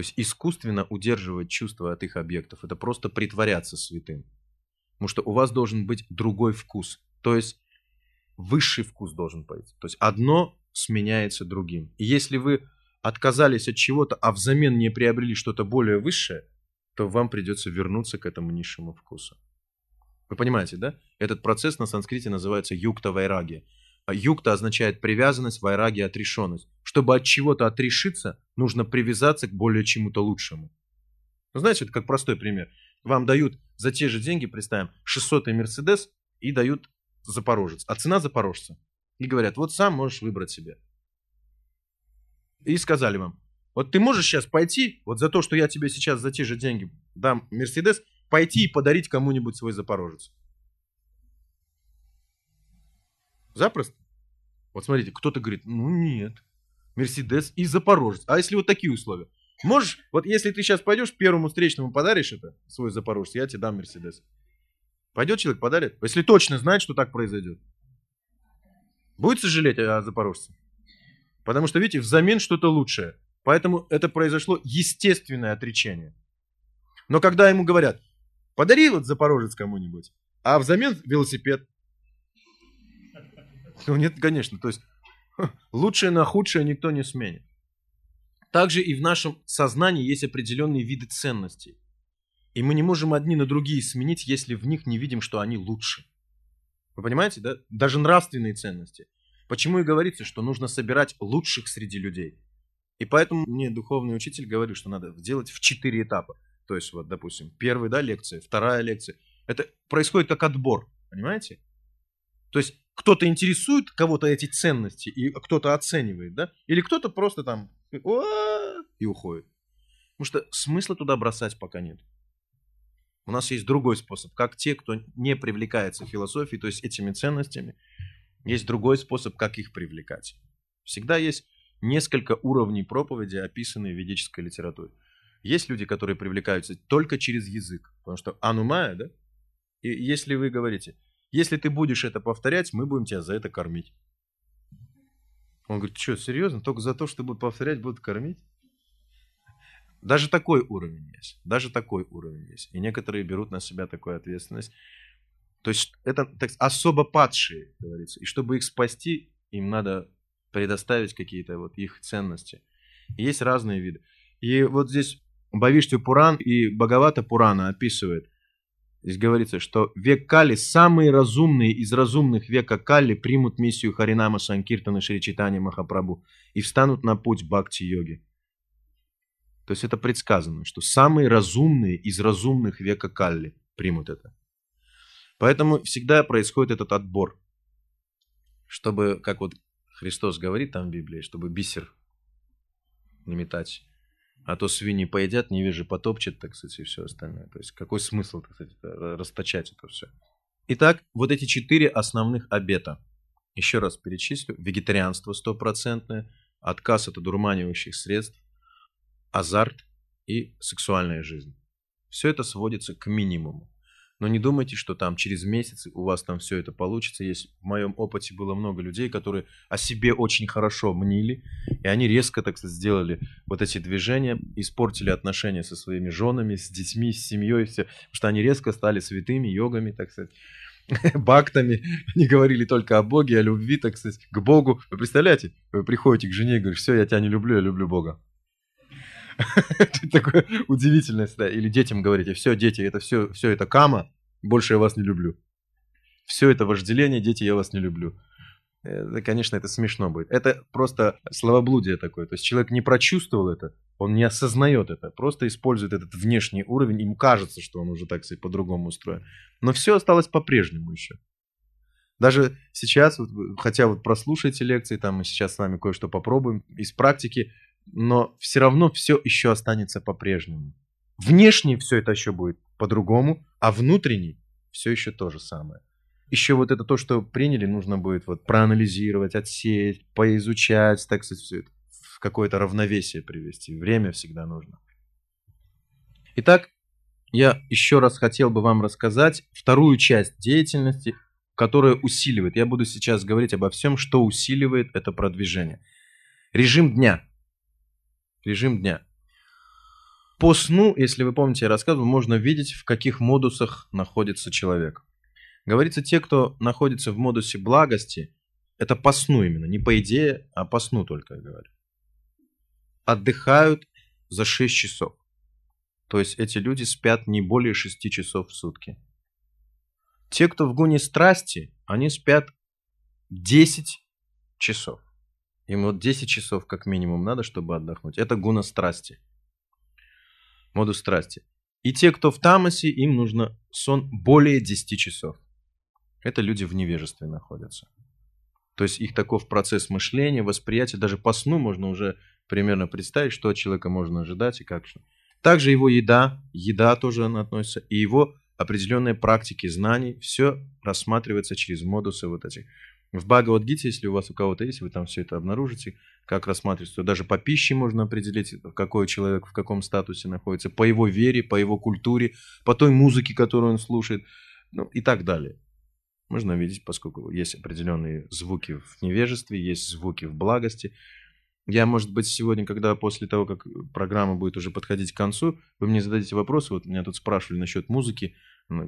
То есть искусственно удерживать чувства от их объектов – это просто притворяться святым. Потому что у вас должен быть другой вкус. То есть высший вкус должен пойти. То есть одно сменяется другим. И если вы отказались от чего-то, а взамен не приобрели что-то более высшее, то вам придется вернуться к этому низшему вкусу. Вы понимаете, да? Этот процесс на санскрите называется юкта вайраги. А юкта означает привязанность, вайраги – отрешенность. Чтобы от чего-то отрешиться, нужно привязаться к более чему-то лучшему. Ну, знаете, это как простой пример. Вам дают за те же деньги, представим, 600-й Мерседес и дают Запорожец. А цена Запорожца. И говорят, вот сам можешь выбрать себе. И сказали вам, вот ты можешь сейчас пойти, вот за то, что я тебе сейчас за те же деньги дам Мерседес, пойти и подарить кому-нибудь свой Запорожец. Запросто. Вот смотрите, кто-то говорит, ну нет, Мерседес и Запорожец. А если вот такие условия? Можешь, вот если ты сейчас пойдешь, первому встречному подаришь это, свой Запорожец, я тебе дам Мерседес. Пойдет человек, подарит? Если точно знает, что так произойдет. Будет сожалеть о Запорожце? Потому что, видите, взамен что-то лучшее. Поэтому это произошло естественное отречение. Но когда ему говорят, подари вот Запорожец кому-нибудь, а взамен велосипед. Ну нет, конечно, то есть лучшее на худшее никто не сменит. Также и в нашем сознании есть определенные виды ценностей. И мы не можем одни на другие сменить, если в них не видим, что они лучше. Вы понимаете, да? Даже нравственные ценности. Почему и говорится, что нужно собирать лучших среди людей. И поэтому мне духовный учитель говорит, что надо сделать в четыре этапа. То есть, вот, допустим, первая да, лекция, вторая лекция. Это происходит как отбор, понимаете? То есть, кто-то интересует кого-то эти ценности, и кто-то оценивает, да? Или кто-то просто там и уходит. Потому что смысла туда бросать пока нет. У нас есть другой способ, как те, кто не привлекается философией, то есть этими ценностями, есть другой способ, как их привлекать. Всегда есть несколько уровней проповеди, описанные в ведической литературе. Есть люди, которые привлекаются только через язык, потому что анумая, да? И если вы говорите, если ты будешь это повторять, мы будем тебя за это кормить. Он говорит, что, серьезно? Только за то, что будут повторять, будут кормить? Даже такой уровень есть. Даже такой уровень есть. И некоторые берут на себя такую ответственность. То есть это так, особо падшие, говорится. И чтобы их спасти, им надо предоставить какие-то вот их ценности. И есть разные виды. И вот здесь Бавишти Пуран и Бхагавата Пурана описывает. Здесь говорится, что век Кали, самые разумные из разумных века Кали примут миссию Харинама Санкиртана Шричитани Махапрабху и встанут на путь Бхакти-йоги. То есть это предсказано, что самые разумные из разумных века Калли примут это. Поэтому всегда происходит этот отбор, чтобы, как вот Христос говорит там в Библии, чтобы бисер не метать. А то свиньи поедят, невежи потопчет, так сказать, и все остальное. То есть какой смысл, так сказать, расточать это все. Итак, вот эти четыре основных обета. Еще раз перечислю. Вегетарианство стопроцентное, отказ от одурманивающих средств, азарт и сексуальная жизнь. Все это сводится к минимуму. Но не думайте, что там через месяц у вас там все это получится. Есть, в моем опыте было много людей, которые о себе очень хорошо мнили, и они резко, так сказать, сделали вот эти движения, испортили отношения со своими женами, с детьми, с семьей, все, потому что они резко стали святыми, йогами, так сказать, бактами. Они говорили только о Боге, о любви, так сказать, к Богу. Вы представляете, вы приходите к жене и говорите, все, я тебя не люблю, я люблю Бога. Такое удивительное всегда. Или детям говорите, все, дети, это все, все это кама, больше я вас не люблю. Все это вожделение, дети, я вас не люблю. Это, конечно, это смешно будет. Это просто словоблудие такое. То есть человек не прочувствовал это, он не осознает это, просто использует этот внешний уровень, ему кажется, что он уже, так сказать, по-другому устроен. Но все осталось по-прежнему еще. Даже сейчас, вот, хотя вот прослушайте лекции, там мы сейчас с вами кое-что попробуем из практики, но все равно все еще останется по-прежнему. Внешне все это еще будет по-другому, а внутренний все еще то же самое. Еще вот это то, что приняли, нужно будет вот проанализировать, отсеять, поизучать, так сказать, все это в какое-то равновесие привести. Время всегда нужно. Итак, я еще раз хотел бы вам рассказать вторую часть деятельности, которая усиливает. Я буду сейчас говорить обо всем, что усиливает это продвижение. Режим дня – режим дня. По сну, если вы помните, я рассказывал, можно видеть, в каких модусах находится человек. Говорится, те, кто находится в модусе благости, это по сну именно, не по идее, а по сну только я говорю. Отдыхают за 6 часов. То есть эти люди спят не более 6 часов в сутки. Те, кто в гуне страсти, они спят 10 часов. Им вот 10 часов как минимум надо, чтобы отдохнуть. Это гуна страсти. Модус страсти. И те, кто в тамасе, им нужно сон более 10 часов. Это люди в невежестве находятся. То есть их таков процесс мышления, восприятия, даже по сну можно уже примерно представить, что от человека можно ожидать и как. Также его еда, еда тоже она относится, и его определенные практики знаний, все рассматривается через модусы вот этих. В Бхагавадгите, если у вас у кого-то есть, вы там все это обнаружите, как рассматривается. Даже по пище можно определить, какой человек в каком статусе находится, по его вере, по его культуре, по той музыке, которую он слушает, ну и так далее. Можно видеть, поскольку есть определенные звуки в невежестве, есть звуки в благости. Я, может быть, сегодня, когда после того, как программа будет уже подходить к концу, вы мне зададите вопросы. Вот меня тут спрашивали насчет музыки,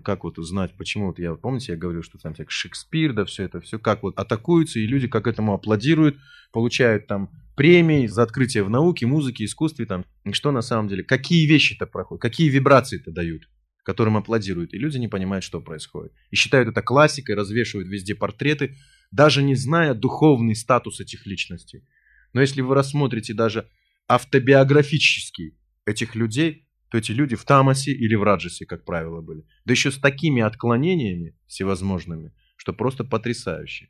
как вот узнать, почему вот я, помните, я говорил, что там всякий Шекспир, да, все это, все как вот атакуются, и люди как этому аплодируют, получают там премии за открытие в науке, музыке, искусстве, там, и что на самом деле, какие вещи-то проходят, какие вибрации-то дают, которым аплодируют, и люди не понимают, что происходит. И считают это классикой, развешивают везде портреты, даже не зная духовный статус этих личностей. Но если вы рассмотрите даже автобиографически этих людей, то эти люди в тамасе или в раджасе, как правило, были. Да еще с такими отклонениями всевозможными, что просто потрясающе.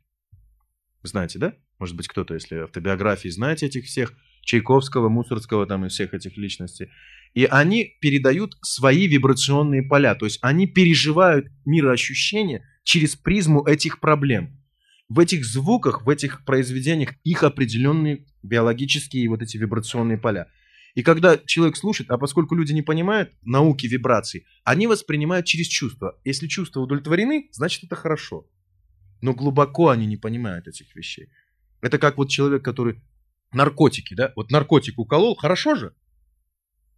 Знаете, да? Может быть, кто-то, если автобиографии знаете этих всех, Чайковского, Мусорского там и всех этих личностей. И они передают свои вибрационные поля, то есть они переживают мироощущения через призму этих проблем в этих звуках, в этих произведениях их определенные биологические вот эти вибрационные поля. И когда человек слушает, а поскольку люди не понимают науки вибраций, они воспринимают через чувства. Если чувства удовлетворены, значит это хорошо. Но глубоко они не понимают этих вещей. Это как вот человек, который наркотики, да? Вот наркотик уколол, хорошо же.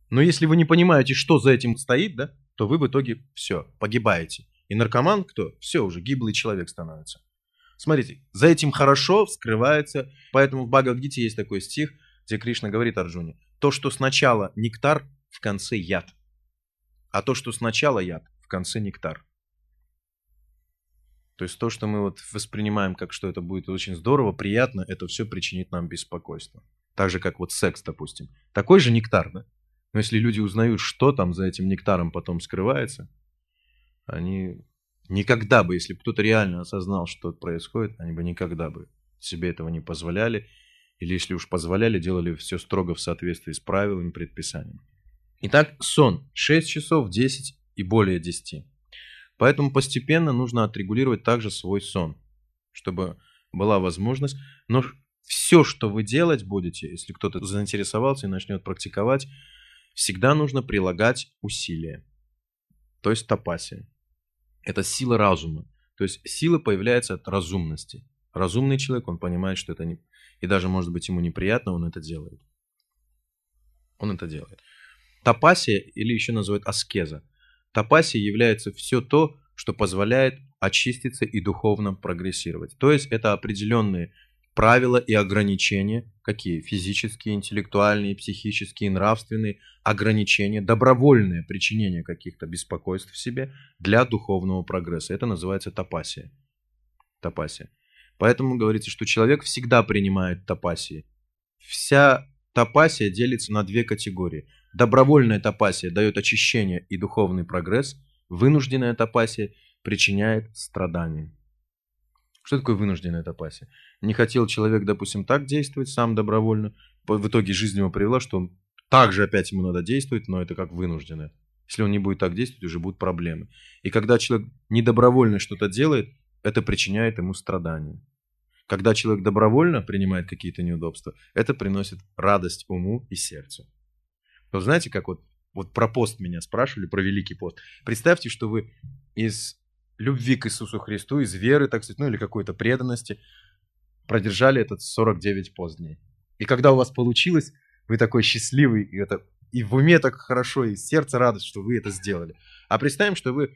Но если вы не понимаете, что за этим стоит, да, то вы в итоге все, погибаете. И наркоман кто? Все, уже гиблый человек становится. Смотрите, за этим хорошо вскрывается, поэтому в Бхагавадгите есть такой стих, где Кришна говорит Арджуне, то, что сначала нектар, в конце яд, а то, что сначала яд, в конце нектар. То есть то, что мы вот воспринимаем как что это будет очень здорово, приятно, это все причинит нам беспокойство. Так же, как вот секс, допустим. Такой же нектар, да? Но если люди узнают, что там за этим нектаром потом скрывается, они Никогда бы, если бы кто-то реально осознал, что происходит, они бы никогда бы себе этого не позволяли. Или если уж позволяли, делали все строго в соответствии с правилами, предписаниями. Итак, сон. 6 часов, 10 и более 10. Поэтому постепенно нужно отрегулировать также свой сон, чтобы была возможность. Но все, что вы делать будете, если кто-то заинтересовался и начнет практиковать, всегда нужно прилагать усилия. То есть тапасия это сила разума. То есть сила появляется от разумности. Разумный человек, он понимает, что это не... И даже, может быть, ему неприятно, он это делает. Он это делает. Тапасия, или еще называют аскеза. Тапасия является все то, что позволяет очиститься и духовно прогрессировать. То есть это определенные правила и ограничения, какие физические, интеллектуальные, психические, нравственные ограничения, добровольное причинение каких-то беспокойств в себе для духовного прогресса. Это называется тапасия. Тапасия. Поэтому говорится, что человек всегда принимает тапасии. Вся тапасия делится на две категории. Добровольная тапасия дает очищение и духовный прогресс, вынужденная тапасия причиняет страдания. Что такое вынужденная тапасия? Не хотел человек, допустим, так действовать сам добровольно. В итоге жизнь его привела, что он также опять ему надо действовать, но это как вынужденное. Если он не будет так действовать, уже будут проблемы. И когда человек недобровольно что-то делает, это причиняет ему страдания. Когда человек добровольно принимает какие-то неудобства, это приносит радость уму и сердцу. Вот знаете, как вот, вот про пост меня спрашивали, про Великий пост. Представьте, что вы из любви к Иисусу Христу, из веры, так сказать, ну или какой-то преданности, продержали этот 49 пост дней. И когда у вас получилось, вы такой счастливый, и это и в уме так хорошо, и сердце радость, что вы это сделали. А представим, что вы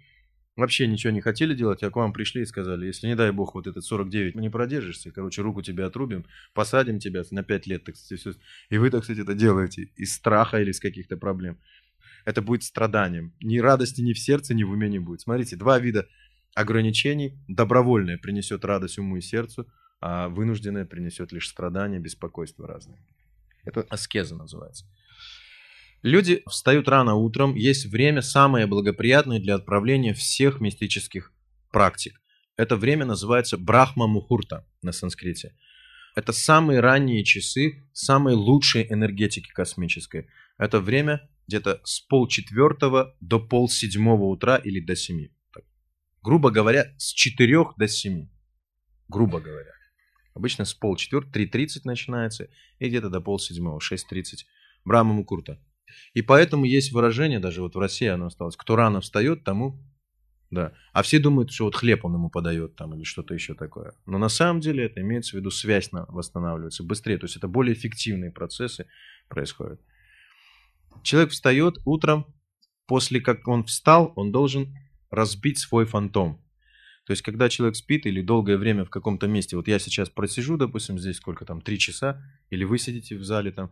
вообще ничего не хотели делать, а к вам пришли и сказали, если не дай бог вот этот 49 не продержишься, короче, руку тебе отрубим, посадим тебя на 5 лет, так сказать, все. И вы, так сказать, это делаете из страха или из каких-то проблем. Это будет страданием. Ни радости ни в сердце, ни в уме не будет. Смотрите, два вида ограничений. Добровольное принесет радость уму и сердцу, а вынужденное принесет лишь страдания, беспокойство разные. Это аскеза называется. Люди встают рано утром, есть время самое благоприятное для отправления всех мистических практик. Это время называется Брахма Мухурта на санскрите. Это самые ранние часы, самые лучшие энергетики космической. Это время где-то с полчетвертого до полседьмого утра или до семи. Грубо говоря, с четырех до семи. Грубо говоря. Обычно с полчетвертого, 3.30 начинается, и где-то до полседьмого, 6.30. Брахма Мухурта. И поэтому есть выражение, даже вот в России оно осталось, кто рано встает, тому... Да. А все думают, что вот хлеб он ему подает там или что-то еще такое. Но на самом деле это имеется в виду связь восстанавливается быстрее. То есть это более эффективные процессы происходят. Человек встает утром, после как он встал, он должен разбить свой фантом. То есть, когда человек спит или долгое время в каком-то месте, вот я сейчас просижу, допустим, здесь сколько там, три часа, или вы сидите в зале там,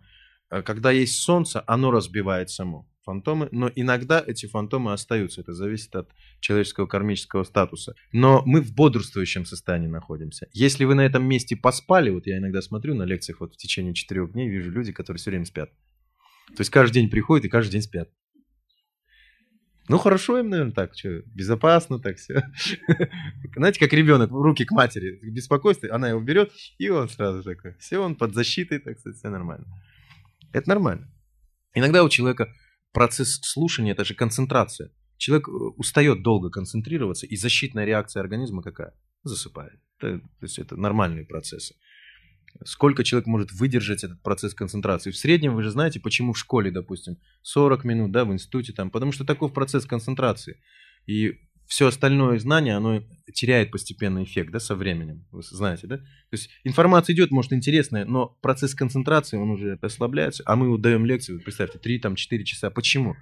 Э, когда есть солнце, оно разбивает само фантомы, но иногда эти фантомы остаются. Это зависит от человеческого кармического статуса. Но мы в бодрствующем состоянии находимся. Если вы на этом месте поспали, вот я иногда смотрю на лекциях вот в течение четырех дней, вижу люди, которые все время спят. То есть каждый день приходят и каждый день спят. Ну, хорошо им, наверное, так, что, безопасно так все. Знаете, как ребенок, руки к матери, беспокойство, она его берет, и он сразу такой, все, он под защитой, так сказать, все нормально. Это нормально. Иногда у человека процесс слушания – это же концентрация. Человек э, устает долго концентрироваться, и защитная реакция организма какая? Засыпает. Это, то есть это нормальные процессы. Сколько человек может выдержать этот процесс концентрации? В среднем вы же знаете, почему в школе, допустим, 40 минут, да, в институте там, потому что такой процесс концентрации. И все остальное знание, оно теряет постепенно эффект, да, со временем, вы знаете, да? То есть информация идет, может, интересная, но процесс концентрации, он уже ослабляется, а мы вот даем лекцию, представьте, 3-4 часа. Почему?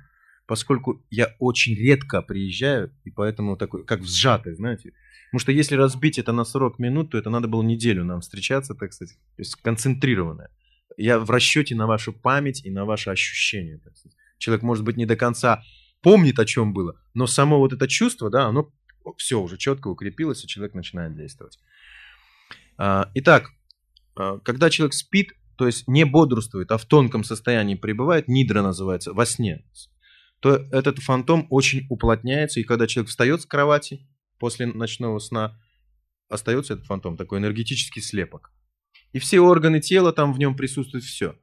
Поскольку я очень редко приезжаю, и поэтому такой, как в сжатый, знаете. Потому что если разбить это на 40 минут, то это надо было неделю нам встречаться, так сказать, то есть концентрированное. Я в расчете на вашу память и на ваши ощущения, так сказать. Человек, может быть, не до конца помнит, о чем было, но само вот это чувство, да, оно все уже четко укрепилось, и человек начинает действовать. А, итак, а, когда человек спит, то есть не бодрствует, а в тонком состоянии пребывает, нидра называется, во сне, то этот фантом очень уплотняется, и когда человек встает с кровати после ночного сна, остается этот фантом, такой энергетический слепок. И все органы тела там в нем присутствуют, все.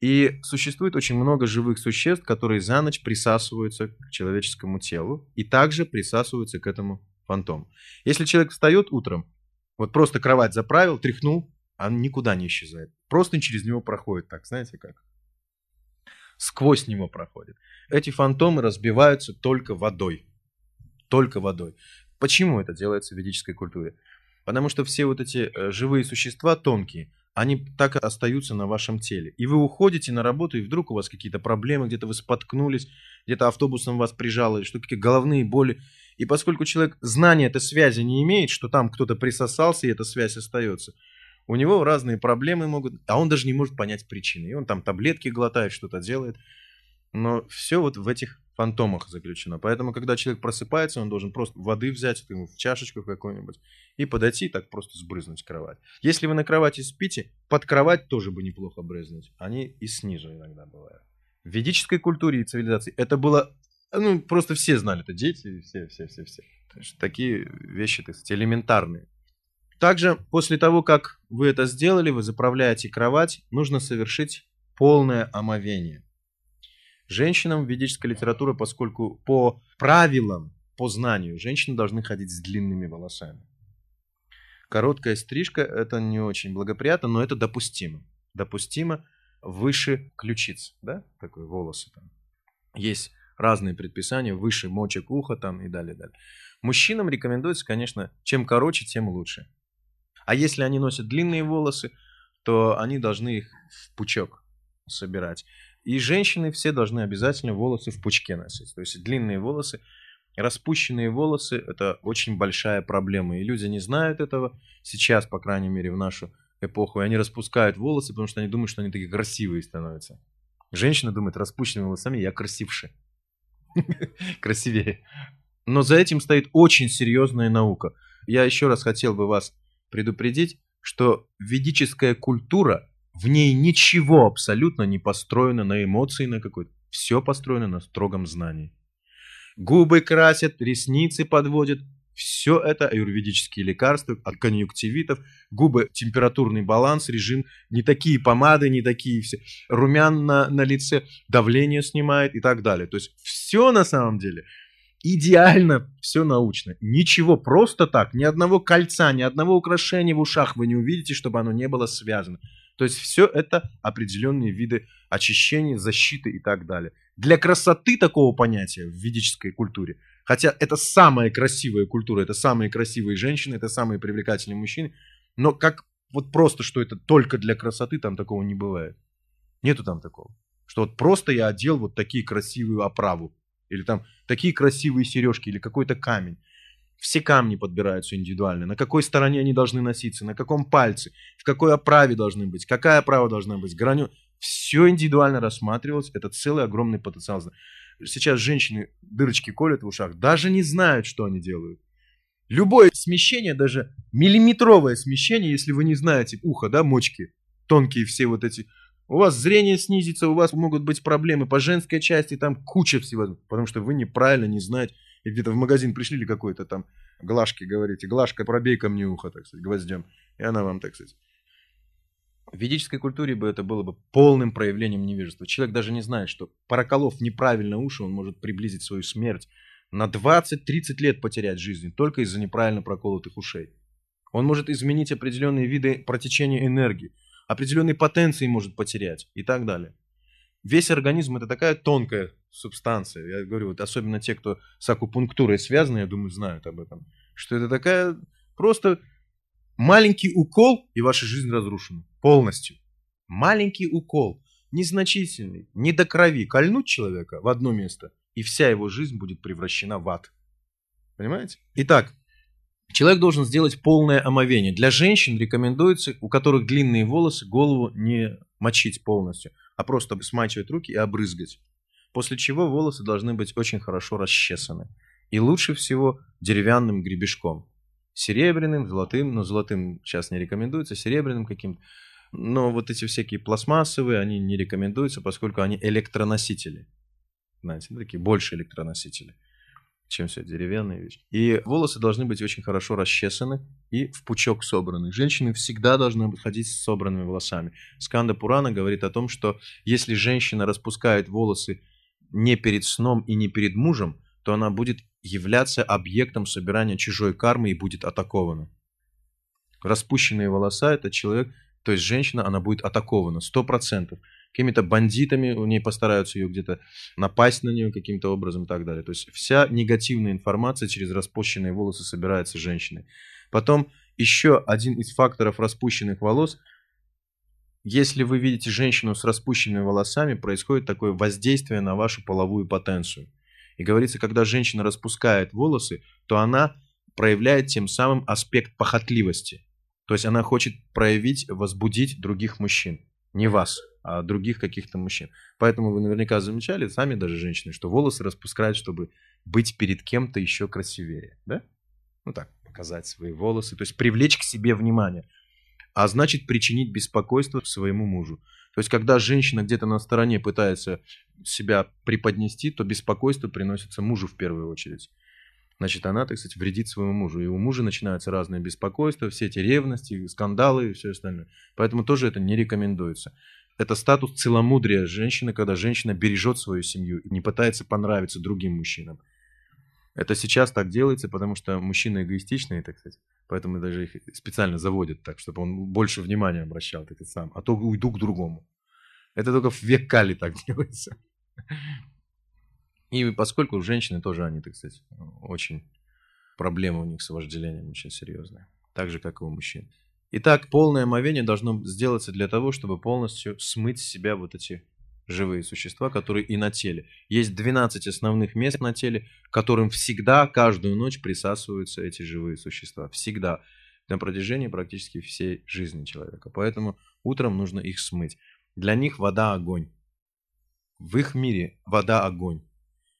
И существует очень много живых существ, которые за ночь присасываются к человеческому телу и также присасываются к этому фантому. Если человек встает утром, вот просто кровать заправил, тряхнул, он никуда не исчезает. Просто через него проходит так, знаете как? Сквозь него проходит. Эти фантомы разбиваются только водой. Только водой. Почему это делается в ведической культуре? Потому что все вот эти э, живые существа тонкие – они так остаются на вашем теле. И вы уходите на работу, и вдруг у вас какие-то проблемы, где-то вы споткнулись, где-то автобусом вас прижало, или что какие головные боли. И поскольку человек знания этой связи не имеет, что там кто-то присосался, и эта связь остается, у него разные проблемы могут, а он даже не может понять причины. И он там таблетки глотает, что-то делает. Но все вот в этих фантомах заключено. Поэтому, когда человек просыпается, он должен просто воды взять ему в чашечку какую-нибудь и подойти и так просто сбрызнуть кровать. Если вы на кровати спите, под кровать тоже бы неплохо брызнуть. Они и снизу иногда бывают. В ведической культуре и цивилизации это было, ну, просто все знали, это дети, все, все, все, все. Такие вещи, так сказать, элементарные. Также после того, как вы это сделали, вы заправляете кровать, нужно совершить полное омовение. Женщинам в ведической литературе, поскольку по правилам, по знанию, женщины должны ходить с длинными волосами. Короткая стрижка – это не очень благоприятно, но это допустимо. Допустимо выше ключиц, да, такой волосы там. Есть разные предписания, выше мочек уха там и далее, далее. Мужчинам рекомендуется, конечно, чем короче, тем лучше. А если они носят длинные волосы, то они должны их в пучок собирать. И женщины все должны обязательно волосы в пучке носить. То есть длинные волосы, распущенные волосы – это очень большая проблема. И люди не знают этого сейчас, по крайней мере, в нашу эпоху. И они распускают волосы, потому что они думают, что они такие красивые становятся. Женщина думает, распущенными волосами я красивше. Красивее. Но за этим стоит очень серьезная наука. Я еще раз хотел бы вас предупредить, что ведическая культура, в ней ничего абсолютно не построено на эмоции на какой-то. Все построено на строгом знании. Губы красят, ресницы подводят. Все это аюрведические лекарства от конъюнктивитов, губы, температурный баланс, режим, не такие помады, не такие все, румян на, на лице, давление снимает и так далее. То есть все на самом деле – идеально все научно. Ничего просто так, ни одного кольца, ни одного украшения в ушах вы не увидите, чтобы оно не было связано. То есть все это определенные виды очищения, защиты и так далее. Для красоты такого понятия в ведической культуре, хотя это самая красивая культура, это самые красивые женщины, это самые привлекательные мужчины, но как вот просто, что это только для красоты, там такого не бывает. Нету там такого. Что вот просто я одел вот такие красивую оправу или там такие красивые сережки, или какой-то камень. Все камни подбираются индивидуально. На какой стороне они должны носиться, на каком пальце, в какой оправе должны быть, какая оправа должна быть, граню. Все индивидуально рассматривалось. Это целый огромный потенциал. Сейчас женщины дырочки колят в ушах, даже не знают, что они делают. Любое смещение, даже миллиметровое смещение, если вы не знаете ухо, да, мочки, тонкие все вот эти у вас зрение снизится, у вас могут быть проблемы по женской части, там куча всего, потому что вы неправильно не знаете. И где-то в магазин пришли или какой-то там глажки говорите, глажка, пробей ко мне ухо, так сказать, гвоздем. И она вам, так сказать. В ведической культуре бы это было бы полным проявлением невежества. Человек даже не знает, что проколов неправильно уши, он может приблизить свою смерть на 20-30 лет потерять жизнь только из-за неправильно проколотых ушей. Он может изменить определенные виды протечения энергии определенной потенции может потерять и так далее. Весь организм это такая тонкая субстанция. Я говорю, вот особенно те, кто с акупунктурой связаны, я думаю, знают об этом. Что это такая просто маленький укол, и ваша жизнь разрушена полностью. Маленький укол, незначительный, не до крови. Кольнуть человека в одно место, и вся его жизнь будет превращена в ад. Понимаете? Итак, Человек должен сделать полное омовение. Для женщин рекомендуется, у которых длинные волосы, голову не мочить полностью, а просто смачивать руки и обрызгать. После чего волосы должны быть очень хорошо расчесаны. И лучше всего деревянным гребешком. Серебряным, золотым, но золотым сейчас не рекомендуется, серебряным каким-то. Но вот эти всякие пластмассовые, они не рекомендуются, поскольку они электроносители. Знаете, такие больше электроносители чем все деревянные вещи. И волосы должны быть очень хорошо расчесаны и в пучок собраны. Женщины всегда должны ходить с собранными волосами. Сканда Пурана говорит о том, что если женщина распускает волосы не перед сном и не перед мужем, то она будет являться объектом собирания чужой кармы и будет атакована. Распущенные волоса – это человек, то есть женщина, она будет атакована, сто процентов какими-то бандитами, у нее постараются ее где-то напасть на нее каким-то образом и так далее. То есть вся негативная информация через распущенные волосы собирается женщиной. Потом еще один из факторов распущенных волос – если вы видите женщину с распущенными волосами, происходит такое воздействие на вашу половую потенцию. И говорится, когда женщина распускает волосы, то она проявляет тем самым аспект похотливости. То есть она хочет проявить, возбудить других мужчин, не вас а других каких-то мужчин. Поэтому вы наверняка замечали, сами даже женщины, что волосы распускают, чтобы быть перед кем-то еще красивее. Да? Ну так, показать свои волосы, то есть привлечь к себе внимание. А значит причинить беспокойство своему мужу. То есть, когда женщина где-то на стороне пытается себя преподнести, то беспокойство приносится мужу в первую очередь. Значит, она, так сказать, вредит своему мужу. И у мужа начинаются разные беспокойства, все эти ревности, скандалы и все остальное. Поэтому тоже это не рекомендуется это статус целомудрия женщины, когда женщина бережет свою семью и не пытается понравиться другим мужчинам. Это сейчас так делается, потому что мужчины эгоистичные, так сказать. Поэтому даже их специально заводят так, чтобы он больше внимания обращал, ты сам. А то уйду к другому. Это только в век Кали так делается. И поскольку женщины тоже, они, так сказать, очень... Проблемы у них с вожделением очень серьезные. Так же, как и у мужчин. Итак, полное омовение должно сделаться для того, чтобы полностью смыть с себя вот эти живые существа, которые и на теле. Есть 12 основных мест на теле, которым всегда, каждую ночь присасываются эти живые существа. Всегда. На протяжении практически всей жизни человека. Поэтому утром нужно их смыть. Для них вода – огонь. В их мире вода – огонь.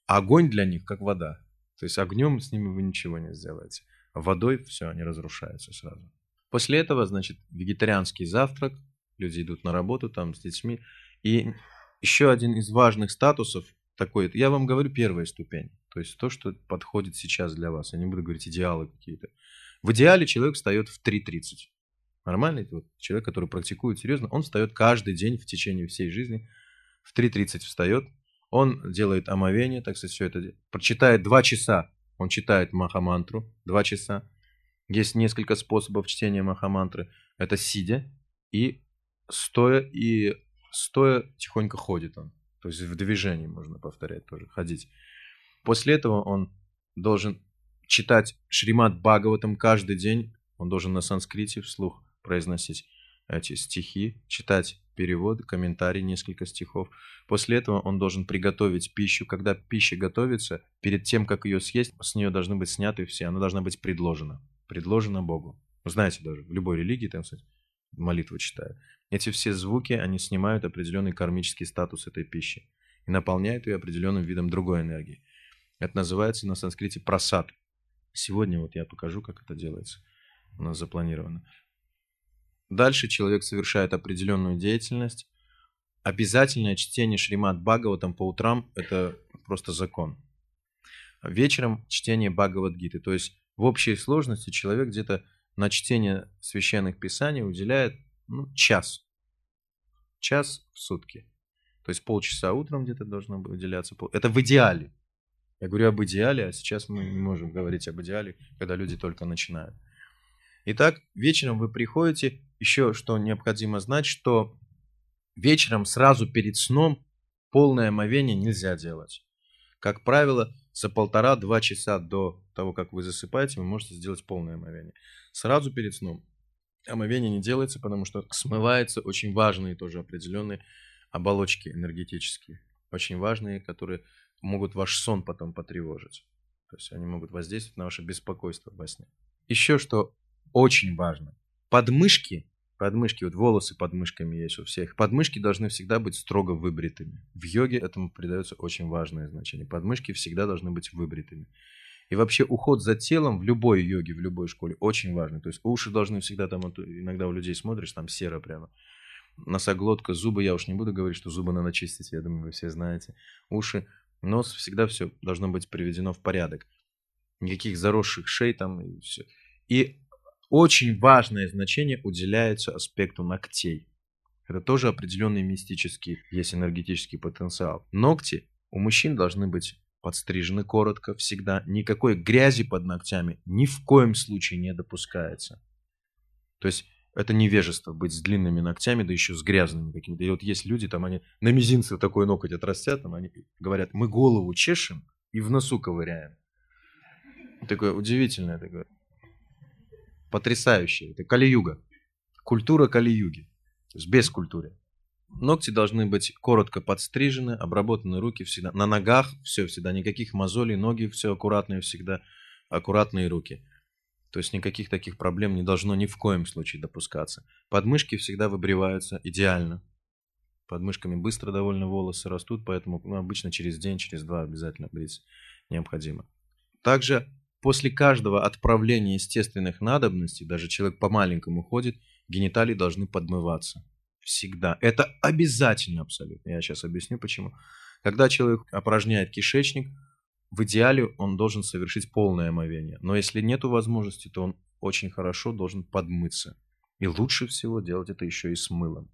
Огонь для них как вода. То есть огнем с ними вы ничего не сделаете. Водой все, они разрушаются сразу. После этого, значит, вегетарианский завтрак. Люди идут на работу там с детьми. И еще один из важных статусов такой, я вам говорю, первая ступень. То есть то, что подходит сейчас для вас. Я не буду говорить идеалы какие-то. В идеале человек встает в 3.30. Нормальный вот человек, который практикует серьезно, он встает каждый день в течение всей жизни. В 3.30 встает, он делает омовение, так сказать, все это. Прочитает два часа, он читает махамантру, два часа. Есть несколько способов чтения махамантры. Это сидя и стоя, и стоя тихонько ходит он. То есть в движении можно повторять тоже, ходить. После этого он должен читать Шримад Бхагаватам каждый день. Он должен на санскрите вслух произносить эти стихи, читать перевод, комментарий, несколько стихов. После этого он должен приготовить пищу. Когда пища готовится, перед тем, как ее съесть, с нее должны быть сняты все, она должна быть предложена. Предложена Богу. Знаете даже, в любой религии, там, кстати, молитву читают. Эти все звуки, они снимают определенный кармический статус этой пищи и наполняют ее определенным видом другой энергии. Это называется на санскрите просад. Сегодня вот я покажу, как это делается. У нас запланировано. Дальше человек совершает определенную деятельность. Обязательное чтение Шримад Бхагаватам по утрам – это просто закон. Вечером чтение Бхагавадгиты. То есть в общей сложности человек где-то на чтение священных писаний уделяет ну, час. Час в сутки. То есть полчаса утром где-то должно уделяться. Это в идеале. Я говорю об идеале, а сейчас мы не можем говорить об идеале, когда люди только начинают. Итак, вечером вы приходите. Еще что необходимо знать, что вечером сразу перед сном полное омовение нельзя делать. Как правило, за полтора-два часа до того, как вы засыпаете, вы можете сделать полное омовение. Сразу перед сном омовение не делается, потому что смываются очень важные тоже определенные оболочки энергетические. Очень важные, которые могут ваш сон потом потревожить. То есть они могут воздействовать на ваше беспокойство во сне. Еще что очень важно. Подмышки, подмышки, вот волосы под мышками есть у всех. Подмышки должны всегда быть строго выбритыми. В йоге этому придается очень важное значение. Подмышки всегда должны быть выбритыми. И вообще уход за телом в любой йоге, в любой школе очень важный. То есть уши должны всегда там, иногда у людей смотришь, там серо прямо. Носоглотка, зубы, я уж не буду говорить, что зубы надо чистить, я думаю, вы все знаете. Уши, нос, всегда все должно быть приведено в порядок. Никаких заросших шей там и все. И очень важное значение уделяется аспекту ногтей. Это тоже определенный мистический, есть энергетический потенциал. Ногти у мужчин должны быть подстрижены коротко всегда. Никакой грязи под ногтями ни в коем случае не допускается. То есть это невежество быть с длинными ногтями, да еще с грязными какими-то. И вот есть люди, там они на мизинце такой ноготь отрастят, там они говорят, мы голову чешем и в носу ковыряем. Такое удивительное такое потрясающее. Это Кали-юга. Культура Кали-юги. То есть без культуры. Ногти должны быть коротко подстрижены, обработаны руки всегда. На ногах все всегда, никаких мозолей, ноги все аккуратные всегда, аккуратные руки. То есть никаких таких проблем не должно ни в коем случае допускаться. Подмышки всегда выбриваются идеально. Под мышками быстро довольно волосы растут, поэтому ну, обычно через день, через два обязательно бриться необходимо. Также После каждого отправления естественных надобностей, даже человек по-маленькому ходит, гениталии должны подмываться. Всегда. Это обязательно абсолютно. Я сейчас объясню почему. Когда человек опорожняет кишечник, в идеале он должен совершить полное омовение. Но если нет возможности, то он очень хорошо должен подмыться. И лучше всего делать это еще и с мылом.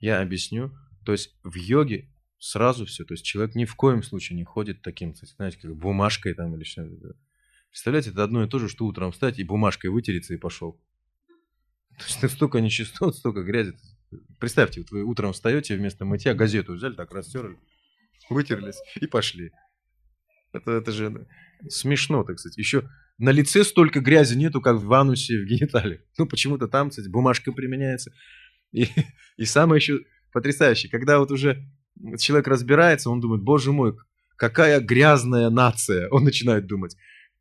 Я объясню. То есть в йоге сразу все. То есть человек ни в коем случае не ходит таким, знаете, как бумажкой там или что-то. Представляете, это одно и то же, что утром встать и бумажкой вытереться и пошел. То есть столько нечистот, столько грязи. Представьте, вот вы утром встаете вместо мытья газету взяли, так растерли, вытерлись и пошли. Это, это же смешно, так сказать. Еще на лице столько грязи нету, как в анусе, в гениталиях. Ну, почему-то там, кстати, бумажка применяется. И, и самое еще потрясающее, когда вот уже человек разбирается, он думает, боже мой, какая грязная нация, он начинает думать.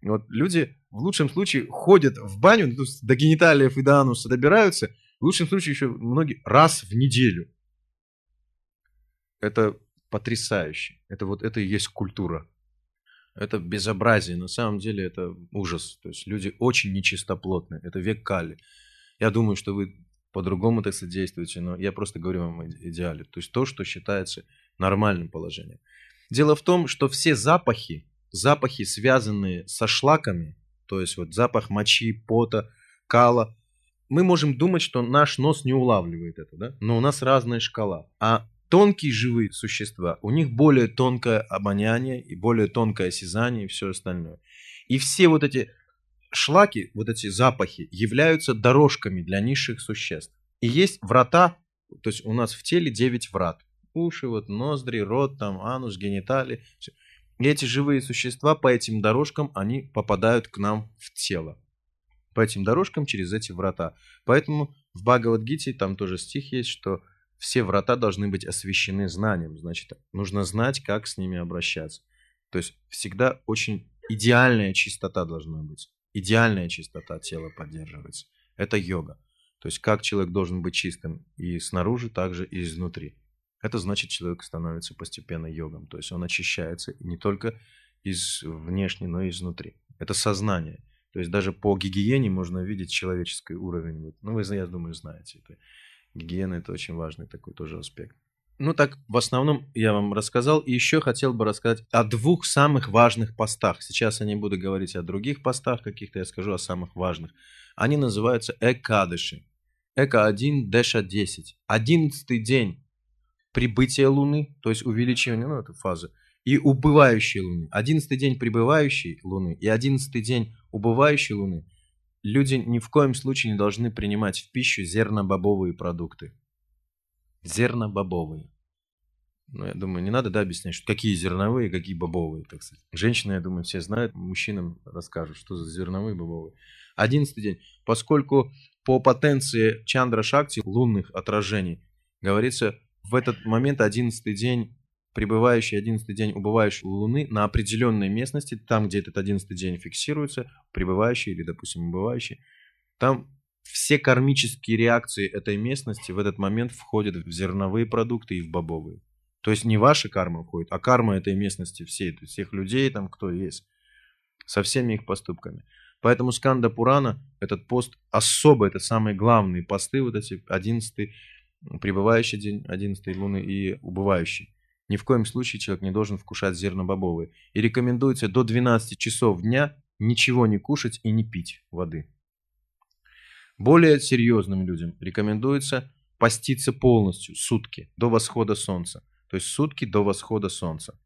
Вот люди в лучшем случае ходят в баню, ну, до гениталиев и до ануса добираются, в лучшем случае еще многие раз в неделю. Это потрясающе. Это вот это и есть культура. Это безобразие. На самом деле это ужас. То есть люди очень нечистоплотные. Это век Кали. Я думаю, что вы по-другому, так сказать, действуете, но я просто говорю вам о идеале. То есть то, что считается нормальным положением. Дело в том, что все запахи, запахи, связанные со шлаками, то есть вот запах мочи, пота, кала, мы можем думать, что наш нос не улавливает это, да? но у нас разная шкала. А тонкие живые существа, у них более тонкое обоняние и более тонкое осязание и все остальное. И все вот эти шлаки, вот эти запахи, являются дорожками для низших существ. И есть врата, то есть у нас в теле 9 врат. Уши, вот ноздри, рот, там, анус, гениталии. И эти живые существа по этим дорожкам, они попадают к нам в тело. По этим дорожкам через эти врата. Поэтому в Бхагавадгите там тоже стих есть, что все врата должны быть освящены знанием. Значит, нужно знать, как с ними обращаться. То есть всегда очень идеальная чистота должна быть. Идеальная чистота тела поддерживается. Это йога. То есть как человек должен быть чистым и снаружи, также и изнутри. Это значит, человек становится постепенно йогом. То есть он очищается не только из внешней, но и изнутри. Это сознание. То есть даже по гигиене можно видеть человеческий уровень. Ну, вы, я думаю, знаете. Это Гигиена – это очень важный такой тоже аспект. Ну так, в основном я вам рассказал. И еще хотел бы рассказать о двух самых важных постах. Сейчас я не буду говорить о других постах каких-то, я скажу о самых важных. Они называются Экадыши. Эка-1, Дэша-10. Одиннадцатый день прибытия Луны, то есть увеличивание, ну это фаза, и убывающей Луны. Одиннадцатый день прибывающей Луны и одиннадцатый день убывающей Луны Люди ни в коем случае не должны принимать в пищу зернобобовые продукты. Зернобобовые. Ну, я думаю, не надо, да, объяснять, что какие зерновые, какие бобовые, так сказать. Женщины, я думаю, все знают, мужчинам расскажут, что за зерновые, бобовые. Одиннадцатый день. Поскольку по потенции Чандра Шакти, лунных отражений, говорится, в этот момент одиннадцатый день пребывающий одиннадцатый день убывающей Луны на определенной местности, там, где этот одиннадцатый день фиксируется, пребывающий или, допустим, убывающий, там все кармические реакции этой местности в этот момент входят в зерновые продукты и в бобовые. То есть не ваша карма входит, а карма этой местности всей, то есть всех людей там, кто есть, со всеми их поступками. Поэтому Сканда Пурана, этот пост особо, это самые главные посты, вот эти 11 пребывающий день, 11 луны и убывающий. Ни в коем случае человек не должен вкушать зернобобовые. И рекомендуется до 12 часов дня ничего не кушать и не пить воды. Более серьезным людям рекомендуется поститься полностью сутки до восхода солнца. То есть сутки до восхода солнца.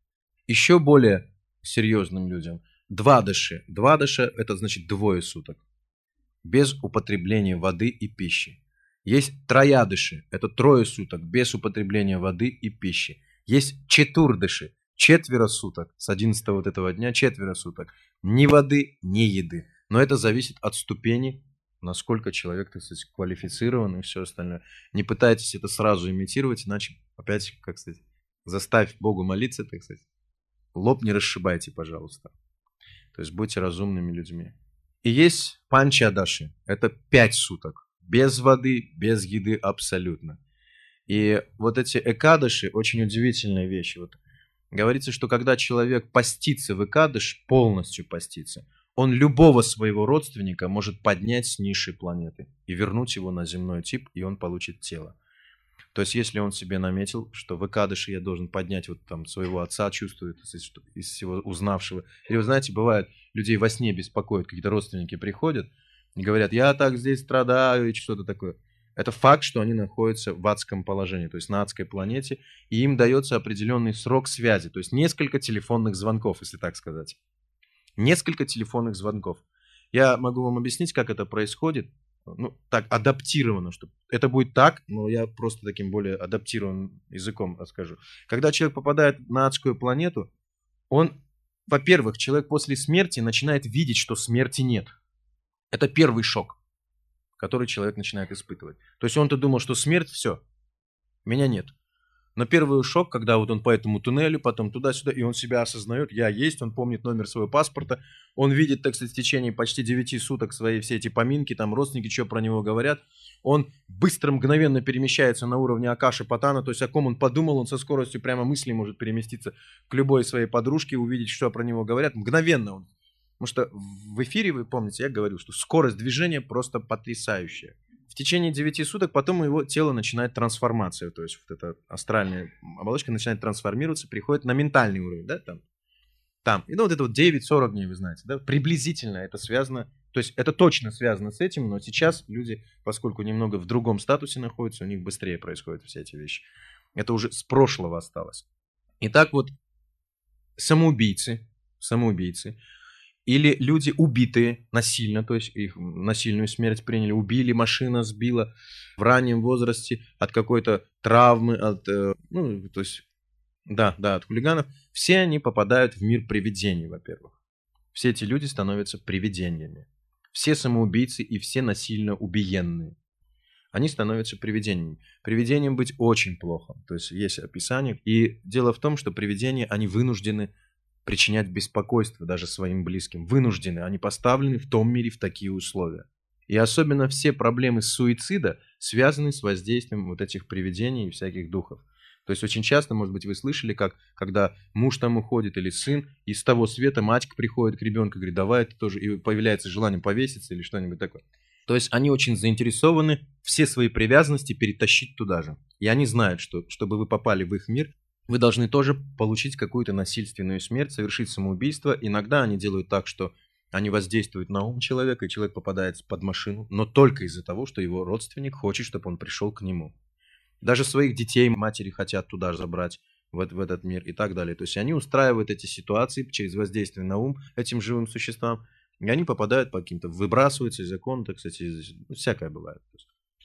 Еще более серьезным людям два дыши. Два дыши это значит двое суток. Без употребления воды и пищи. Есть троядыши, это трое суток без употребления воды и пищи. Есть четурдыши, четверо суток, с 11 вот этого дня четверо суток. Ни воды, ни еды. Но это зависит от ступени, насколько человек, так сказать, квалифицирован и все остальное. Не пытайтесь это сразу имитировать, иначе опять, как сказать, заставь Богу молиться, так сказать. Лоб не расшибайте, пожалуйста. То есть будьте разумными людьми. И есть панчадаши. Это пять суток. Без воды, без еды абсолютно. И вот эти экадыши очень удивительная вещь. Вот говорится, что когда человек постится в экадыш, полностью постится, он любого своего родственника может поднять с низшей планеты и вернуть его на земной тип, и он получит тело. То есть, если он себе наметил, что в Экадыше я должен поднять вот там своего отца, чувствует из всего узнавшего. Или вы знаете, бывает, людей во сне беспокоят, какие-то родственники приходят и говорят, я так здесь страдаю, и что-то такое. Это факт, что они находятся в адском положении, то есть на адской планете, и им дается определенный срок связи, то есть несколько телефонных звонков, если так сказать. Несколько телефонных звонков. Я могу вам объяснить, как это происходит. Ну, так, адаптировано, что это будет так, но я просто таким более адаптированным языком расскажу. Когда человек попадает на адскую планету, он, во-первых, человек после смерти начинает видеть, что смерти нет. Это первый шок который человек начинает испытывать. То есть он-то думал, что смерть, все, меня нет. Но первый шок, когда вот он по этому туннелю, потом туда-сюда, и он себя осознает, я есть, он помнит номер своего паспорта, он видит, так сказать, в течение почти 9 суток свои все эти поминки, там родственники что про него говорят, он быстро, мгновенно перемещается на уровне Акаши Патана, то есть о ком он подумал, он со скоростью прямо мысли может переместиться к любой своей подружке, увидеть, что про него говорят, мгновенно он. Потому что в эфире, вы помните, я говорил, что скорость движения просто потрясающая в течение 9 суток потом его тело начинает трансформацию, то есть вот эта астральная оболочка начинает трансформироваться, приходит на ментальный уровень, да, там, там. И ну вот это вот 9-40 дней, вы знаете, да, приблизительно это связано, то есть это точно связано с этим, но сейчас люди, поскольку немного в другом статусе находятся, у них быстрее происходят все эти вещи. Это уже с прошлого осталось. Итак, вот самоубийцы, самоубийцы, или люди убитые насильно, то есть их насильную смерть приняли, убили, машина сбила в раннем возрасте от какой-то травмы, от, э, ну, то есть, да, да, от хулиганов. Все они попадают в мир привидений, во-первых. Все эти люди становятся привидениями. Все самоубийцы и все насильно убиенные. Они становятся привидениями. Привидением быть очень плохо. То есть есть описание. И дело в том, что привидения, они вынуждены причинять беспокойство даже своим близким. Вынуждены, они поставлены в том мире в такие условия. И особенно все проблемы суицида связаны с воздействием вот этих привидений и всяких духов. То есть очень часто, может быть, вы слышали, как когда муж там уходит или сын, и с того света матька приходит к ребенку и говорит, давай это тоже, и появляется желание повеситься или что-нибудь такое. То есть они очень заинтересованы все свои привязанности перетащить туда же. И они знают, что чтобы вы попали в их мир, вы должны тоже получить какую-то насильственную смерть, совершить самоубийство. Иногда они делают так, что они воздействуют на ум человека, и человек попадает под машину, но только из-за того, что его родственник хочет, чтобы он пришел к нему. Даже своих детей матери хотят туда забрать, в, в этот мир и так далее. То есть они устраивают эти ситуации через воздействие на ум этим живым существам, и они попадают по каким-то, выбрасываются из закона, так сказать, из, ну, всякое бывает.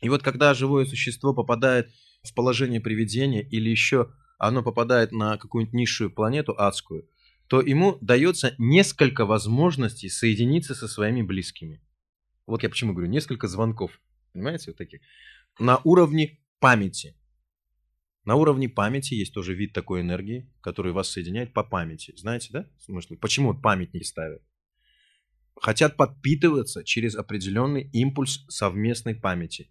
И вот когда живое существо попадает в положение привидения или еще оно попадает на какую-нибудь низшую планету адскую, то ему дается несколько возможностей соединиться со своими близкими. Вот я почему говорю, несколько звонков, понимаете, вот таких. На уровне памяти. На уровне памяти есть тоже вид такой энергии, который вас соединяет по памяти. Знаете, да? Смысл? Почему памятники ставят? Хотят подпитываться через определенный импульс совместной памяти.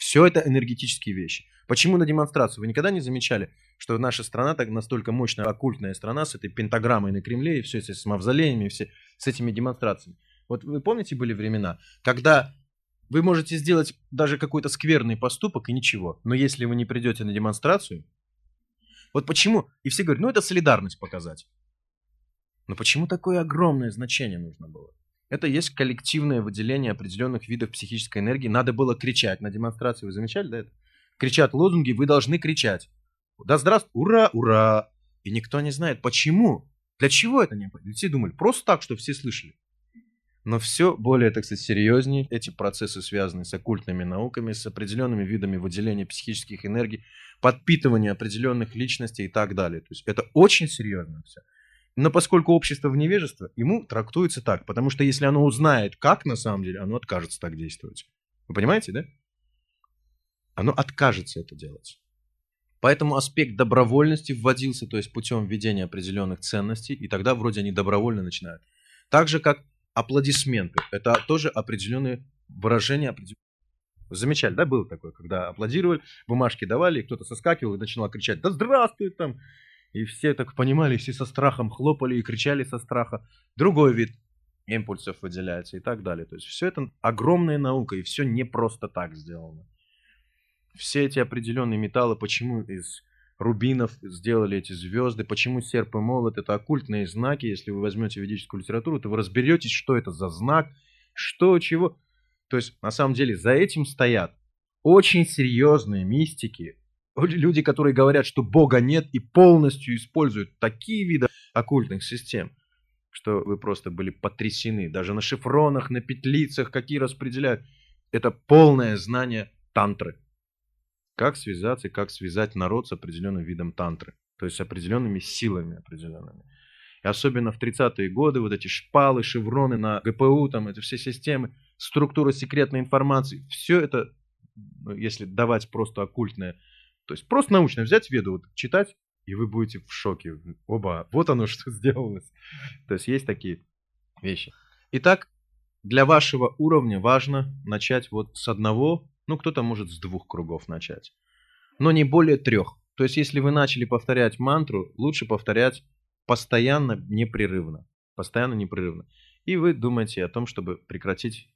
Все это энергетические вещи. Почему на демонстрацию? Вы никогда не замечали, что наша страна так настолько мощная, оккультная страна с этой пентаграммой на Кремле и все с мавзолеями, все с этими демонстрациями. Вот вы помните, были времена, когда вы можете сделать даже какой-то скверный поступок и ничего, но если вы не придете на демонстрацию, вот почему, и все говорят, ну это солидарность показать. Но почему такое огромное значение нужно было? Это есть коллективное выделение определенных видов психической энергии. Надо было кричать на демонстрации. Вы замечали, да, это? Кричат лозунги, вы должны кричать. Да здравствуй, ура, ура. И никто не знает, почему. Для чего это необходимо? Все думали, просто так, чтобы все слышали. Но все более, так сказать, серьезнее. Эти процессы связаны с оккультными науками, с определенными видами выделения психических энергий, подпитывания определенных личностей и так далее. То есть это очень серьезно все. Но поскольку общество в невежестве, ему трактуется так, потому что если оно узнает, как на самом деле, оно откажется так действовать. Вы понимаете, да? Оно откажется это делать. Поэтому аспект добровольности вводился, то есть путем введения определенных ценностей, и тогда вроде они добровольно начинают. Так же, как аплодисменты. Это тоже определенные выражения. Замечали, да, было такое, когда аплодировали, бумажки давали, кто-то соскакивал и начинал кричать «Да здравствуй!» там, и все так понимали, все со страхом хлопали и кричали со страха. Другой вид импульсов выделяется и так далее. То есть все это огромная наука, и все не просто так сделано. Все эти определенные металлы, почему из рубинов сделали эти звезды, почему серп и молот это оккультные знаки, если вы возьмете ведическую литературу, то вы разберетесь, что это за знак, что, чего. То есть, на самом деле, за этим стоят очень серьезные мистики, люди, которые говорят, что Бога нет и полностью используют такие виды оккультных систем, что вы просто были потрясены. Даже на шифронах, на петлицах, какие распределяют. Это полное знание тантры. Как связаться и как связать народ с определенным видом тантры. То есть с определенными силами определенными. И особенно в 30-е годы вот эти шпалы, шевроны на ГПУ, там эти все системы, структура секретной информации, все это, ну, если давать просто оккультное То есть просто научно взять веду, вот, читать, и вы будете в шоке. Оба, вот оно что сделалось. То есть есть такие вещи. Итак, для вашего уровня важно начать вот с одного, ну кто-то может с двух кругов начать, но не более трех. То есть если вы начали повторять мантру, лучше повторять постоянно, непрерывно. Постоянно, непрерывно. И вы думаете о том, чтобы прекратить,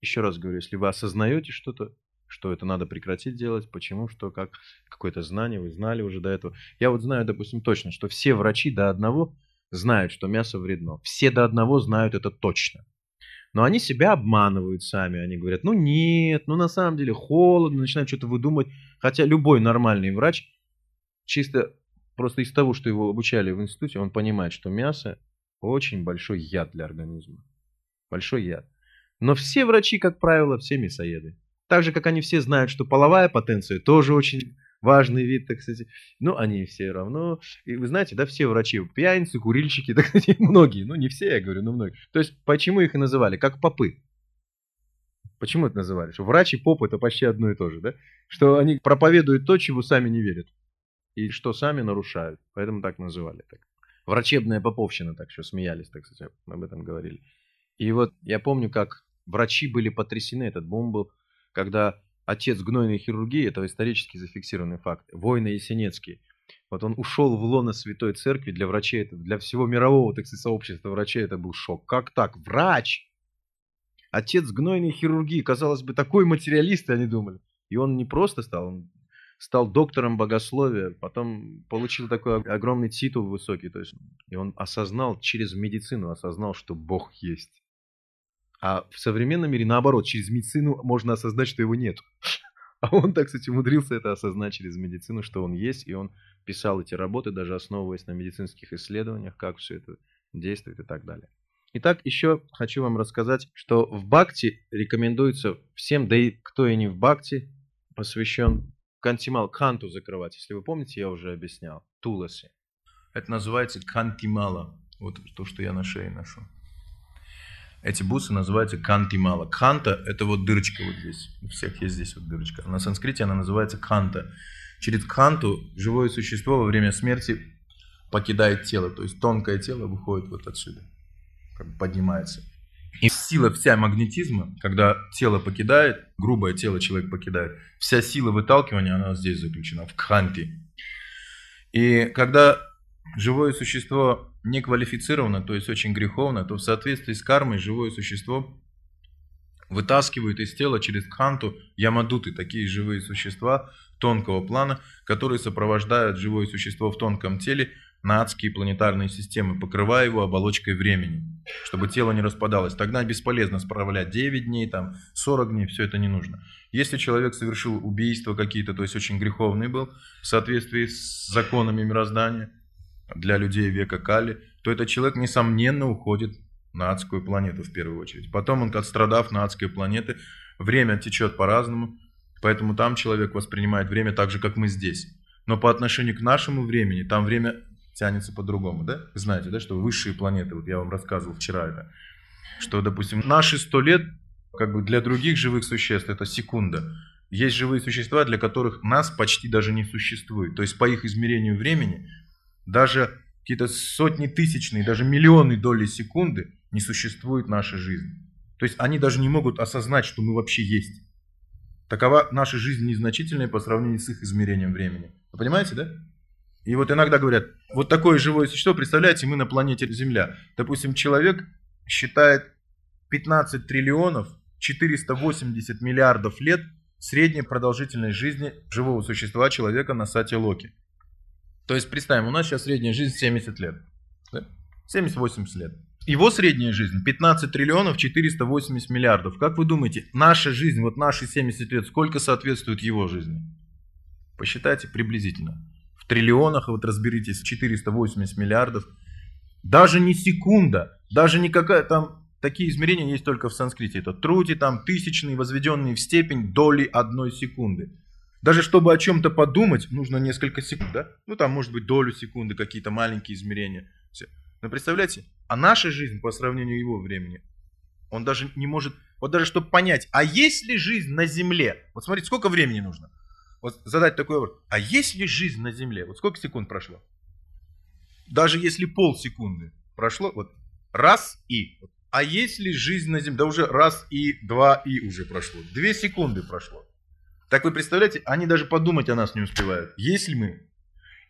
еще раз говорю, если вы осознаете что-то, что это надо прекратить делать, почему, что, как, какое-то знание, вы знали уже до этого. Я вот знаю, допустим, точно, что все врачи до одного знают, что мясо вредно. Все до одного знают это точно. Но они себя обманывают сами. Они говорят, ну нет, ну на самом деле холодно, начинают что-то выдумывать. Хотя любой нормальный врач, чисто просто из того, что его обучали в институте, он понимает, что мясо очень большой яд для организма. Большой яд. Но все врачи, как правило, все мясоеды. Так же, как они все знают, что половая потенция тоже очень важный вид, так сказать. Ну, они все равно. И вы знаете, да, все врачи, пьяницы, курильщики, так сказать, многие. Ну, не все, я говорю, но многие. То есть, почему их и называли? Как попы. Почему это называли? Что врач и поп это почти одно и то же, да? Что они проповедуют то, чего сами не верят. И что сами нарушают. Поэтому так называли. Так. Врачебная поповщина, так что смеялись, так сказать, об этом говорили. И вот я помню, как врачи были потрясены, этот бомб был когда отец гнойной хирургии, это исторически зафиксированный факт, воина Есенецкий, вот он ушел в лоно Святой Церкви, для врачей, это, для всего мирового, так сказать, сообщества врачей это был шок. Как так? Врач! Отец гнойной хирургии, казалось бы, такой материалист, они думали. И он не просто стал, он стал доктором богословия, потом получил такой огромный титул высокий, то есть, и он осознал, через медицину осознал, что Бог есть. А в современном мире, наоборот, через медицину можно осознать, что его нет. А он, так кстати, умудрился это осознать через медицину, что он есть, и он писал эти работы, даже основываясь на медицинских исследованиях, как все это действует и так далее. Итак, еще хочу вам рассказать, что в Бхакти рекомендуется всем, да и кто и не в Бхакти, посвящен Кантимал, Канту закрывать. Если вы помните, я уже объяснял. Туласи. Это называется Кантимала. Вот то, что я на шее ношу. Эти бусы называются кантимала. Канта – это вот дырочка вот здесь. У всех есть здесь вот дырочка. На санскрите она называется канта. Через канту живое существо во время смерти покидает тело. То есть тонкое тело выходит вот отсюда. Как бы поднимается. И сила вся магнетизма, когда тело покидает, грубое тело человек покидает, вся сила выталкивания, она здесь заключена, в канте. И когда живое существо не квалифицировано, то есть очень греховно, то в соответствии с кармой живое существо вытаскивает из тела через кханту ямадуты, такие живые существа тонкого плана, которые сопровождают живое существо в тонком теле на адские планетарные системы, покрывая его оболочкой времени, чтобы тело не распадалось. Тогда бесполезно справлять 9 дней, там, 40 дней, все это не нужно. Если человек совершил убийство какие-то, то есть очень греховный был, в соответствии с законами мироздания, для людей века Кали, то этот человек, несомненно, уходит на адскую планету в первую очередь. Потом он, отстрадав на адской планеты, время течет по-разному, поэтому там человек воспринимает время так же, как мы здесь. Но по отношению к нашему времени, там время тянется по-другому, да? Знаете, да, что высшие планеты, вот я вам рассказывал вчера это, что, допустим, наши сто лет, как бы для других живых существ это секунда. Есть живые существа, для которых нас почти даже не существует. То есть по их измерению времени даже какие-то сотни тысячные, даже миллионы доли секунды не существует наша жизнь. То есть они даже не могут осознать, что мы вообще есть. Такова наша жизнь незначительная по сравнению с их измерением времени. Вы понимаете, да? И вот иногда говорят, вот такое живое существо, представляете, мы на планете Земля. Допустим, человек считает 15 триллионов 480 миллиардов лет средней продолжительность жизни живого существа человека на сате Локи. То есть, представим, у нас сейчас средняя жизнь 70 лет. Да? 70-80 лет. Его средняя жизнь 15 триллионов 480 миллиардов. Как вы думаете, наша жизнь, вот наши 70 лет, сколько соответствует его жизни? Посчитайте приблизительно. В триллионах, вот разберитесь, 480 миллиардов. Даже не секунда, даже не какая там, такие измерения есть только в санскрите. Это трути, там тысячные, возведенные в степень доли одной секунды. Даже чтобы о чем-то подумать, нужно несколько секунд, да? Ну, там, может быть, долю секунды, какие-то маленькие измерения. Все. Но представляете, а наша жизнь по сравнению его времени, он даже не может, вот даже чтобы понять, а есть ли жизнь на Земле? Вот смотрите, сколько времени нужно? вот задать такой вопрос, а есть ли жизнь на Земле? Вот сколько секунд прошло? Даже если полсекунды прошло, вот раз и. А есть ли жизнь на Земле? Да уже раз и, два и уже прошло. Две секунды прошло. Так вы представляете, они даже подумать о нас не успевают. Если мы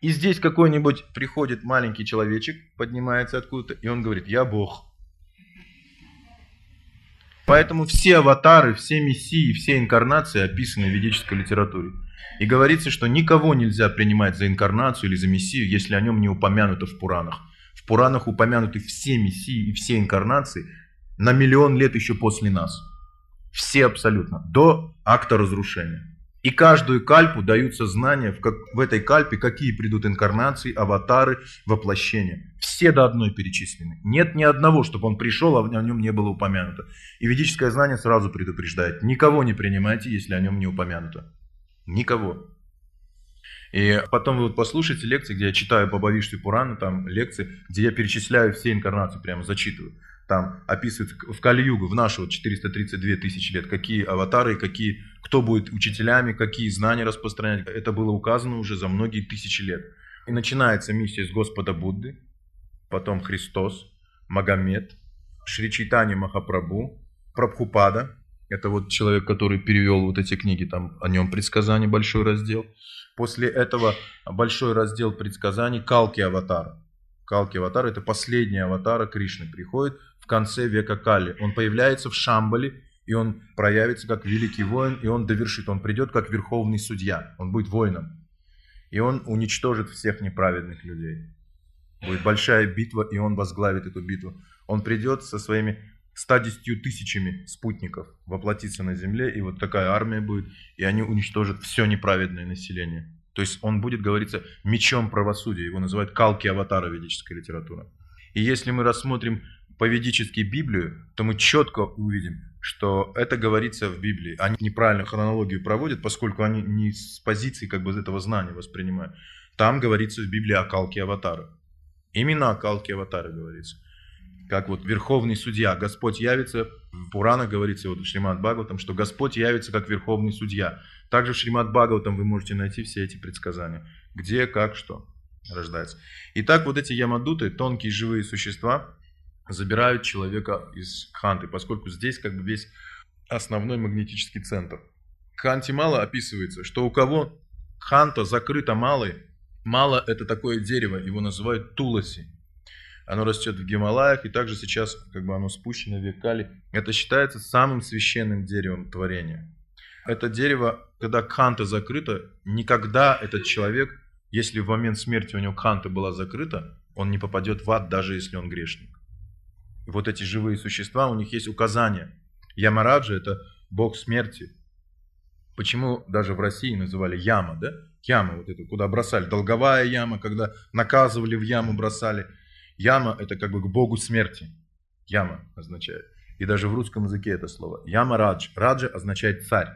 и здесь какой-нибудь приходит маленький человечек, поднимается откуда-то, и он говорит, я Бог. Поэтому все аватары, все мессии, все инкарнации описаны в ведической литературе. И говорится, что никого нельзя принимать за инкарнацию или за мессию, если о нем не упомянуто в Пуранах. В Пуранах упомянуты все мессии и все инкарнации на миллион лет еще после нас. Все абсолютно, до акта разрушения. И каждую кальпу даются знания, в, как, в этой кальпе какие придут инкарнации, аватары, воплощения. Все до одной перечислены. Нет ни одного, чтобы он пришел, а о нем не было упомянуто. И ведическое знание сразу предупреждает. Никого не принимайте, если о нем не упомянуто. Никого. И потом вы вот послушайте лекции, где я читаю по Бавиште Пурану, там лекции, где я перечисляю все инкарнации, прямо зачитываю там описывается в Кали-Югу, в нашу вот 432 тысячи лет, какие аватары, какие, кто будет учителями, какие знания распространять. Это было указано уже за многие тысячи лет. И начинается миссия с Господа Будды, потом Христос, Магомед, Шри Чайтани Махапрабху, Прабхупада, это вот человек, который перевел вот эти книги, там о нем предсказаний большой раздел. После этого большой раздел предсказаний Калки Аватара. Калки Аватар это последний аватар Кришны приходит в конце века Кали. Он появляется в Шамбале, и он проявится как великий воин, и он довершит, он придет как верховный судья, он будет воином. И он уничтожит всех неправедных людей. Будет большая битва, и он возглавит эту битву. Он придет со своими 110 тысячами спутников, воплотиться на земле, и вот такая армия будет, и они уничтожат все неправедное население. То есть он будет, говорится, мечом правосудия. Его называют калки аватара ведической литературы. И если мы рассмотрим по-ведически Библию, то мы четко увидим, что это говорится в Библии. Они неправильно хронологию проводят, поскольку они не с позиции как бы этого знания воспринимают. Там говорится в Библии о калке аватара. Именно о калке аватара говорится. Как вот верховный судья, Господь явится, в Пуранах говорится, вот в Шримад Бхагаватам, что Господь явится как верховный судья. Также в Шримад Бхагаватам вы можете найти все эти предсказания. Где, как, что рождается. Итак, вот эти ямадуты, тонкие живые существа, забирают человека из ханты, поскольку здесь как бы весь основной магнетический центр. Ханти мало описывается, что у кого ханта закрыта малой, мало это такое дерево, его называют туласи. Оно растет в Гималаях, и также сейчас как бы оно спущено в Векали. Это считается самым священным деревом творения это дерево, когда кханта закрыта, никогда этот человек, если в момент смерти у него кханта была закрыта, он не попадет в ад, даже если он грешник. И вот эти живые существа, у них есть указания. Ямараджа – это бог смерти. Почему даже в России называли яма, да? Яма вот это, куда бросали. Долговая яма, когда наказывали в яму, бросали. Яма – это как бы к богу смерти. Яма означает. И даже в русском языке это слово. Яма Радж. Раджа означает царь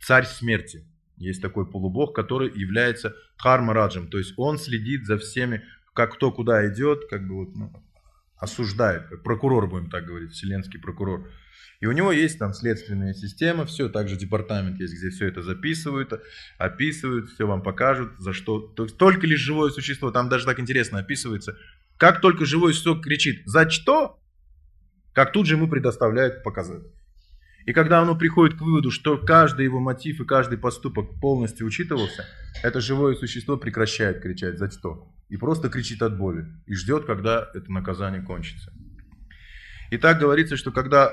царь смерти. Есть такой полубог, который является Хармараджем, то есть он следит за всеми, как кто куда идет, как бы вот, ну, осуждает, как прокурор, будем так говорить, вселенский прокурор. И у него есть там следственная система, все, также департамент есть, где все это записывают, описывают, все вам покажут, за что. Только лишь живое существо, там даже так интересно описывается, как только живое существо кричит «За что?», как тут же ему предоставляют показать. И когда оно приходит к выводу, что каждый его мотив и каждый поступок полностью учитывался, это живое существо прекращает кричать «за что?» и просто кричит от боли и ждет, когда это наказание кончится. И так говорится, что когда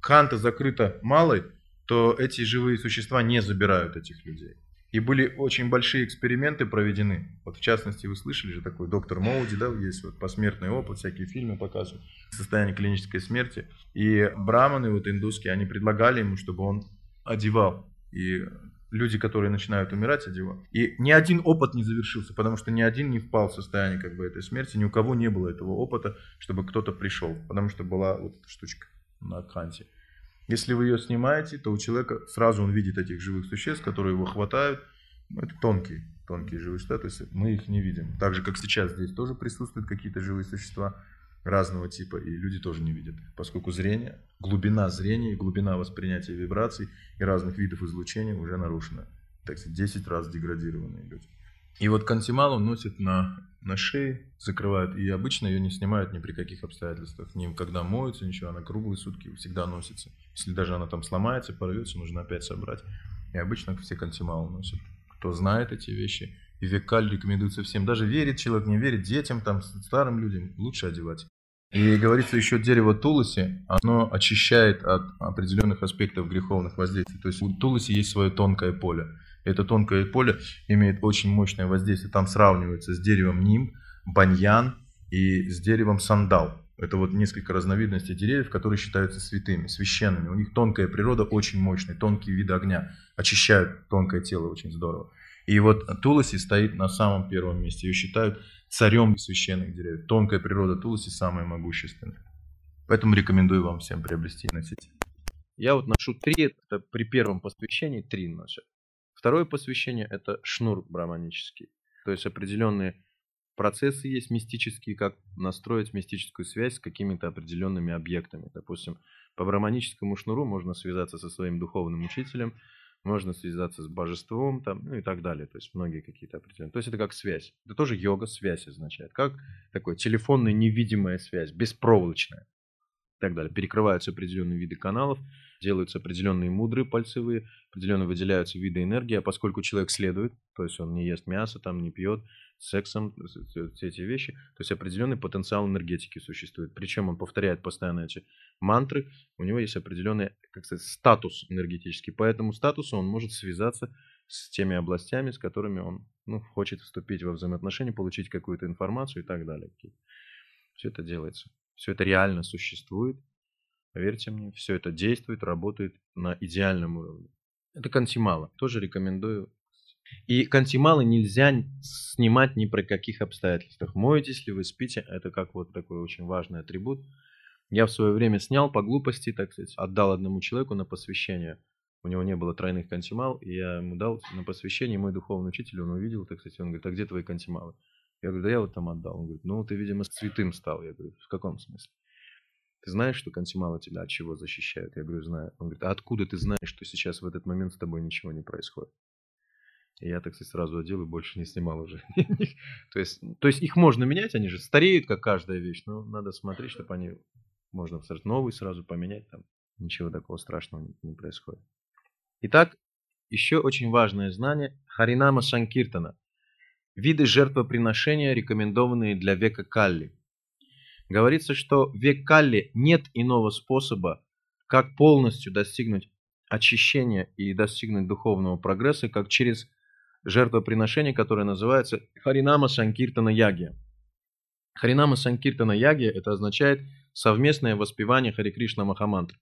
ханта закрыта малой, то эти живые существа не забирают этих людей. И были очень большие эксперименты проведены. Вот в частности, вы слышали же такой доктор Моуди, да, есть вот посмертный опыт, всякие фильмы показывают, состояние клинической смерти. И браманы, вот индусские, они предлагали ему, чтобы он одевал. И люди, которые начинают умирать, одевал. И ни один опыт не завершился, потому что ни один не впал в состояние как бы этой смерти, ни у кого не было этого опыта, чтобы кто-то пришел, потому что была вот эта штучка на канте. Если вы ее снимаете, то у человека сразу он видит этих живых существ, которые его хватают. Ну, это тонкие, тонкие живые существа, то есть мы их не видим. Так же, как сейчас здесь тоже присутствуют какие-то живые существа разного типа, и люди тоже не видят, поскольку зрение, глубина зрения, глубина восприятия вибраций и разных видов излучения уже нарушена. так сказать, 10 раз деградированные люди. И вот кантималу носят на, на шее, закрывают, и обычно ее не снимают ни при каких обстоятельствах, ни когда моются, ничего, она круглые сутки всегда носится. Если даже она там сломается, порвется, нужно опять собрать. И обычно все кантималу носят. Кто знает эти вещи, и векаль рекомендуется всем. Даже верит человек, не верит, детям, там, старым людям лучше одевать. И говорится еще дерево тулуси, оно очищает от определенных аспектов греховных воздействий. То есть у тулуси есть свое тонкое поле. Это тонкое поле имеет очень мощное воздействие. Там сравнивается с деревом ним, баньян и с деревом сандал. Это вот несколько разновидностей деревьев, которые считаются святыми, священными. У них тонкая природа очень мощная, тонкие виды огня. Очищают тонкое тело очень здорово. И вот Туласи стоит на самом первом месте. Ее считают царем священных деревьев. Тонкая природа Туласи самая могущественная. Поэтому рекомендую вам всем приобрести и носить. Я вот ношу три, это при первом посвящении три носят. Второе посвящение – это шнур браманический. То есть определенные процессы есть мистические, как настроить мистическую связь с какими-то определенными объектами. Допустим, по браманическому шнуру можно связаться со своим духовным учителем, можно связаться с божеством, там, ну и так далее. То есть многие какие-то определенные. То есть это как связь. Это тоже йога связь означает. Как такое телефонная невидимая связь, беспроволочная. И так далее. Перекрываются определенные виды каналов, делаются определенные мудрые пальцевые, определенно выделяются виды энергии, а поскольку человек следует, то есть он не ест мясо, там не пьет, сексом, все эти вещи, то есть определенный потенциал энергетики существует. Причем он повторяет постоянно эти мантры, у него есть определенный, как сказать, статус энергетический. По этому статусу он может связаться с теми областями, с которыми он ну, хочет вступить во взаимоотношения, получить какую-то информацию и так далее. Все это делается. Все это реально существует. Поверьте мне, все это действует, работает на идеальном уровне. Это кантимала. Тоже рекомендую и кантималы нельзя снимать ни при каких обстоятельствах. Моетесь ли вы, спите, это как вот такой очень важный атрибут. Я в свое время снял по глупости, так сказать, отдал одному человеку на посвящение. У него не было тройных кантимал, и я ему дал на посвящение, мой духовный учитель, он увидел, так сказать, он говорит, а где твои кантималы? Я говорю, да я вот там отдал. Он говорит, ну ты, видимо, святым стал. Я говорю, в каком смысле? Ты знаешь, что кантималы тебя от чего защищают? Я говорю, знаю. Он говорит, а откуда ты знаешь, что сейчас в этот момент с тобой ничего не происходит? И я, так сказать, сразу одел и больше не снимал уже. то, есть, то есть их можно менять, они же стареют, как каждая вещь, но надо смотреть, чтобы они можно сразу новый сразу поменять, там ничего такого страшного не, не происходит. Итак, еще очень важное знание Харинама Санкиртана. Виды жертвоприношения, рекомендованные для века Калли. Говорится, что в век Калли нет иного способа, как полностью достигнуть очищения и достигнуть духовного прогресса, как через жертвоприношение, которое называется Харинама Санкиртана Яги. Харинама Санкиртана Яги это означает совместное воспевание Хари Кришна Махамантры.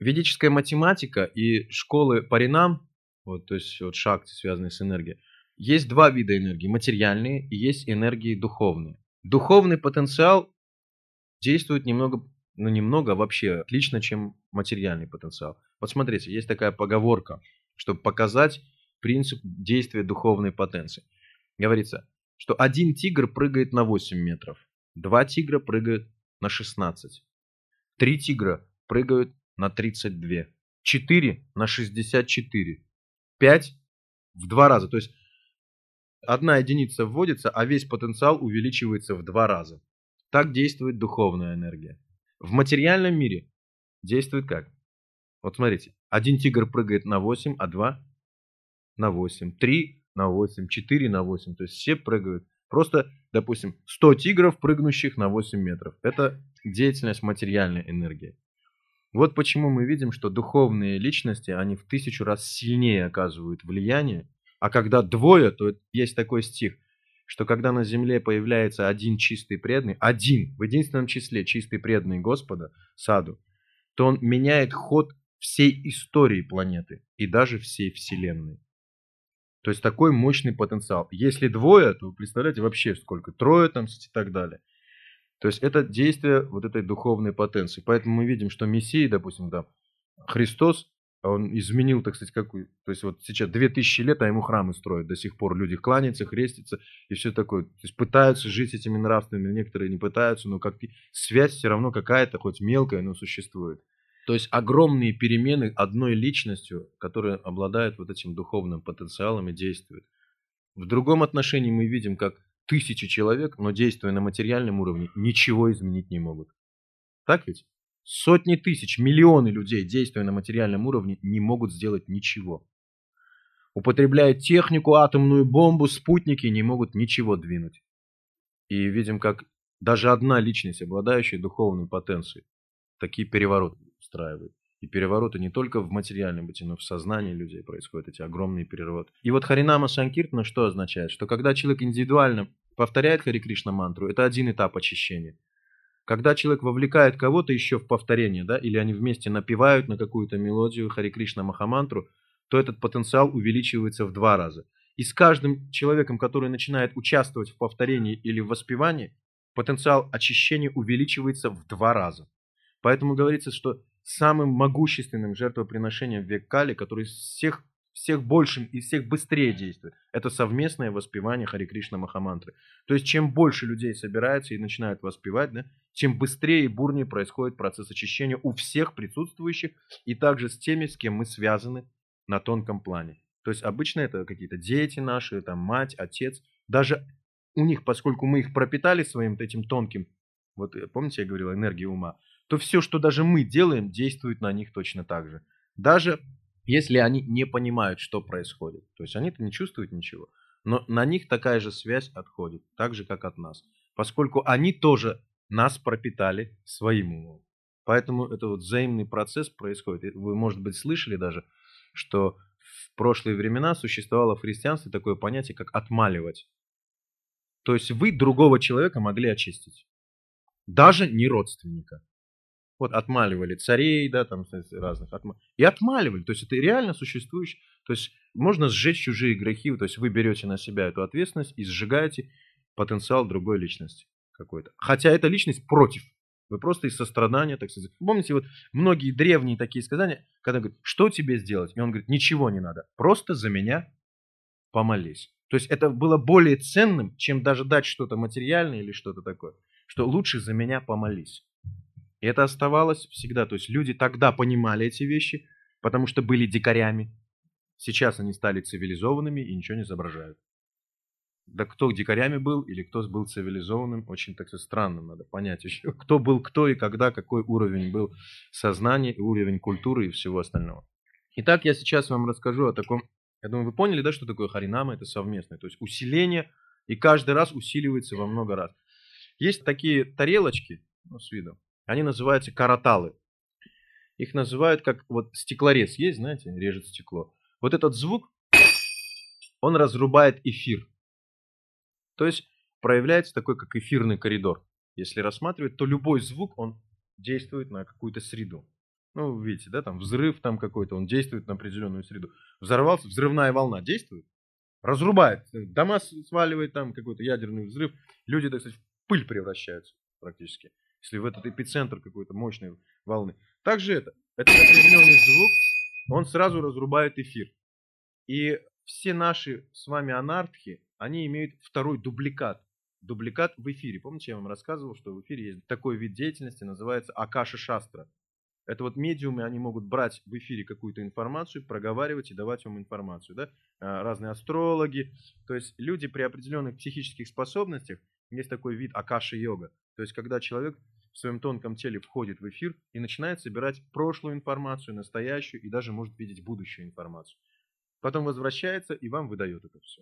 Ведическая математика и школы Паринам, вот, то есть вот шакти, связанные с энергией, есть два вида энергии, материальные и есть энергии духовные. Духовный потенциал действует немного, ну немного, вообще отлично, чем материальный потенциал. Вот смотрите, есть такая поговорка, чтобы показать принцип действия духовной потенции. Говорится, что один тигр прыгает на 8 метров, два тигра прыгают на 16, три тигра прыгают на 32, четыре на 64, пять в два раза. То есть одна единица вводится, а весь потенциал увеличивается в два раза. Так действует духовная энергия. В материальном мире действует как? Вот смотрите, один тигр прыгает на 8, а два на 8, 3 на 8, 4 на 8. То есть все прыгают. Просто, допустим, 100 тигров, прыгнущих на 8 метров. Это деятельность материальной энергии. Вот почему мы видим, что духовные личности, они в тысячу раз сильнее оказывают влияние. А когда двое, то есть такой стих, что когда на земле появляется один чистый преданный, один, в единственном числе чистый преданный Господа, саду, то он меняет ход всей истории планеты и даже всей Вселенной. То есть такой мощный потенциал. Если двое, то вы представляете вообще сколько, трое там и так далее. То есть это действие вот этой духовной потенции. Поэтому мы видим, что Мессия, допустим, да, Христос, он изменил, так сказать, какую... То есть вот сейчас 2000 лет, а ему храмы строят. До сих пор люди кланяются, хрестятся и все такое. То есть пытаются жить этими нравственными, некоторые не пытаются, но как связь все равно какая-то, хоть мелкая, но существует. То есть огромные перемены одной личностью, которая обладает вот этим духовным потенциалом и действует. В другом отношении мы видим, как тысячи человек, но действуя на материальном уровне, ничего изменить не могут. Так ведь? Сотни тысяч, миллионы людей, действуя на материальном уровне, не могут сделать ничего. Употребляя технику, атомную бомбу, спутники, не могут ничего двинуть. И видим, как даже одна личность, обладающая духовной потенцией, такие перевороты устраивает. И перевороты не только в материальном бытии, но и в сознании людей происходят эти огромные перевороты. И вот Харинама Санкиртана что означает? Что когда человек индивидуально повторяет Хари Кришна мантру, это один этап очищения. Когда человек вовлекает кого-то еще в повторение, да, или они вместе напевают на какую-то мелодию Хари Кришна Махамантру, то этот потенциал увеличивается в два раза. И с каждым человеком, который начинает участвовать в повторении или в воспевании, потенциал очищения увеличивается в два раза. Поэтому говорится, что самым могущественным жертвоприношением в век Кали, который всех, всех большим и всех быстрее действует, это совместное воспевание Хари Кришна Махамантры. То есть, чем больше людей собирается и начинают воспевать, да, тем быстрее и бурнее происходит процесс очищения у всех присутствующих и также с теми, с кем мы связаны на тонком плане. То есть обычно это какие-то дети наши, там мать, отец. Даже у них, поскольку мы их пропитали своим этим тонким, вот помните, я говорил, энергией ума, то все, что даже мы делаем, действует на них точно так же. Даже если они не понимают, что происходит. То есть они-то не чувствуют ничего. Но на них такая же связь отходит, так же, как от нас. Поскольку они тоже нас пропитали своим умом. Поэтому это вот взаимный процесс происходит. Вы, может быть, слышали даже, что в прошлые времена существовало в христианстве такое понятие, как отмаливать. То есть вы другого человека могли очистить. Даже не родственника. Вот отмаливали царей, да, там разных. Отма... И отмаливали. То есть это реально существующее. То есть можно сжечь чужие грехи. То есть вы берете на себя эту ответственность и сжигаете потенциал другой личности какой-то. Хотя эта личность против. Вы просто из сострадания, так сказать. Помните, вот многие древние такие сказания, когда говорят, что тебе сделать? И он говорит, ничего не надо, просто за меня помолись. То есть это было более ценным, чем даже дать что-то материальное или что-то такое. Что лучше за меня помолись. И это оставалось всегда. То есть люди тогда понимали эти вещи, потому что были дикарями. Сейчас они стали цивилизованными и ничего не изображают. Да кто дикарями был или кто был цивилизованным, очень так странно надо понять еще. Кто был кто и когда, какой уровень был сознания, уровень культуры и всего остального. Итак, я сейчас вам расскажу о таком... Я думаю, вы поняли, да, что такое харинама? Это совместное. То есть усиление, и каждый раз усиливается во много раз. Есть такие тарелочки, ну, с виду, они называются караталы. Их называют как вот стеклорез есть, знаете, режет стекло. Вот этот звук, он разрубает эфир. То есть проявляется такой, как эфирный коридор. Если рассматривать, то любой звук, он действует на какую-то среду. Ну, видите, да, там взрыв там какой-то, он действует на определенную среду. Взорвался, взрывная волна действует, разрубает, дома сваливает там какой-то ядерный взрыв, люди, так сказать, в пыль превращаются практически если в этот эпицентр какой-то мощной волны. Также это, это определенный звук, он сразу разрубает эфир. И все наши с вами анархи, они имеют второй дубликат. Дубликат в эфире. Помните, я вам рассказывал, что в эфире есть такой вид деятельности, называется Акаша Шастра. Это вот медиумы, они могут брать в эфире какую-то информацию, проговаривать и давать вам информацию. Да? А, разные астрологи. То есть люди при определенных психических способностях, есть такой вид Акаши-йога. То есть, когда человек в своем тонком теле входит в эфир и начинает собирать прошлую информацию, настоящую и даже может видеть будущую информацию. Потом возвращается и вам выдает это все.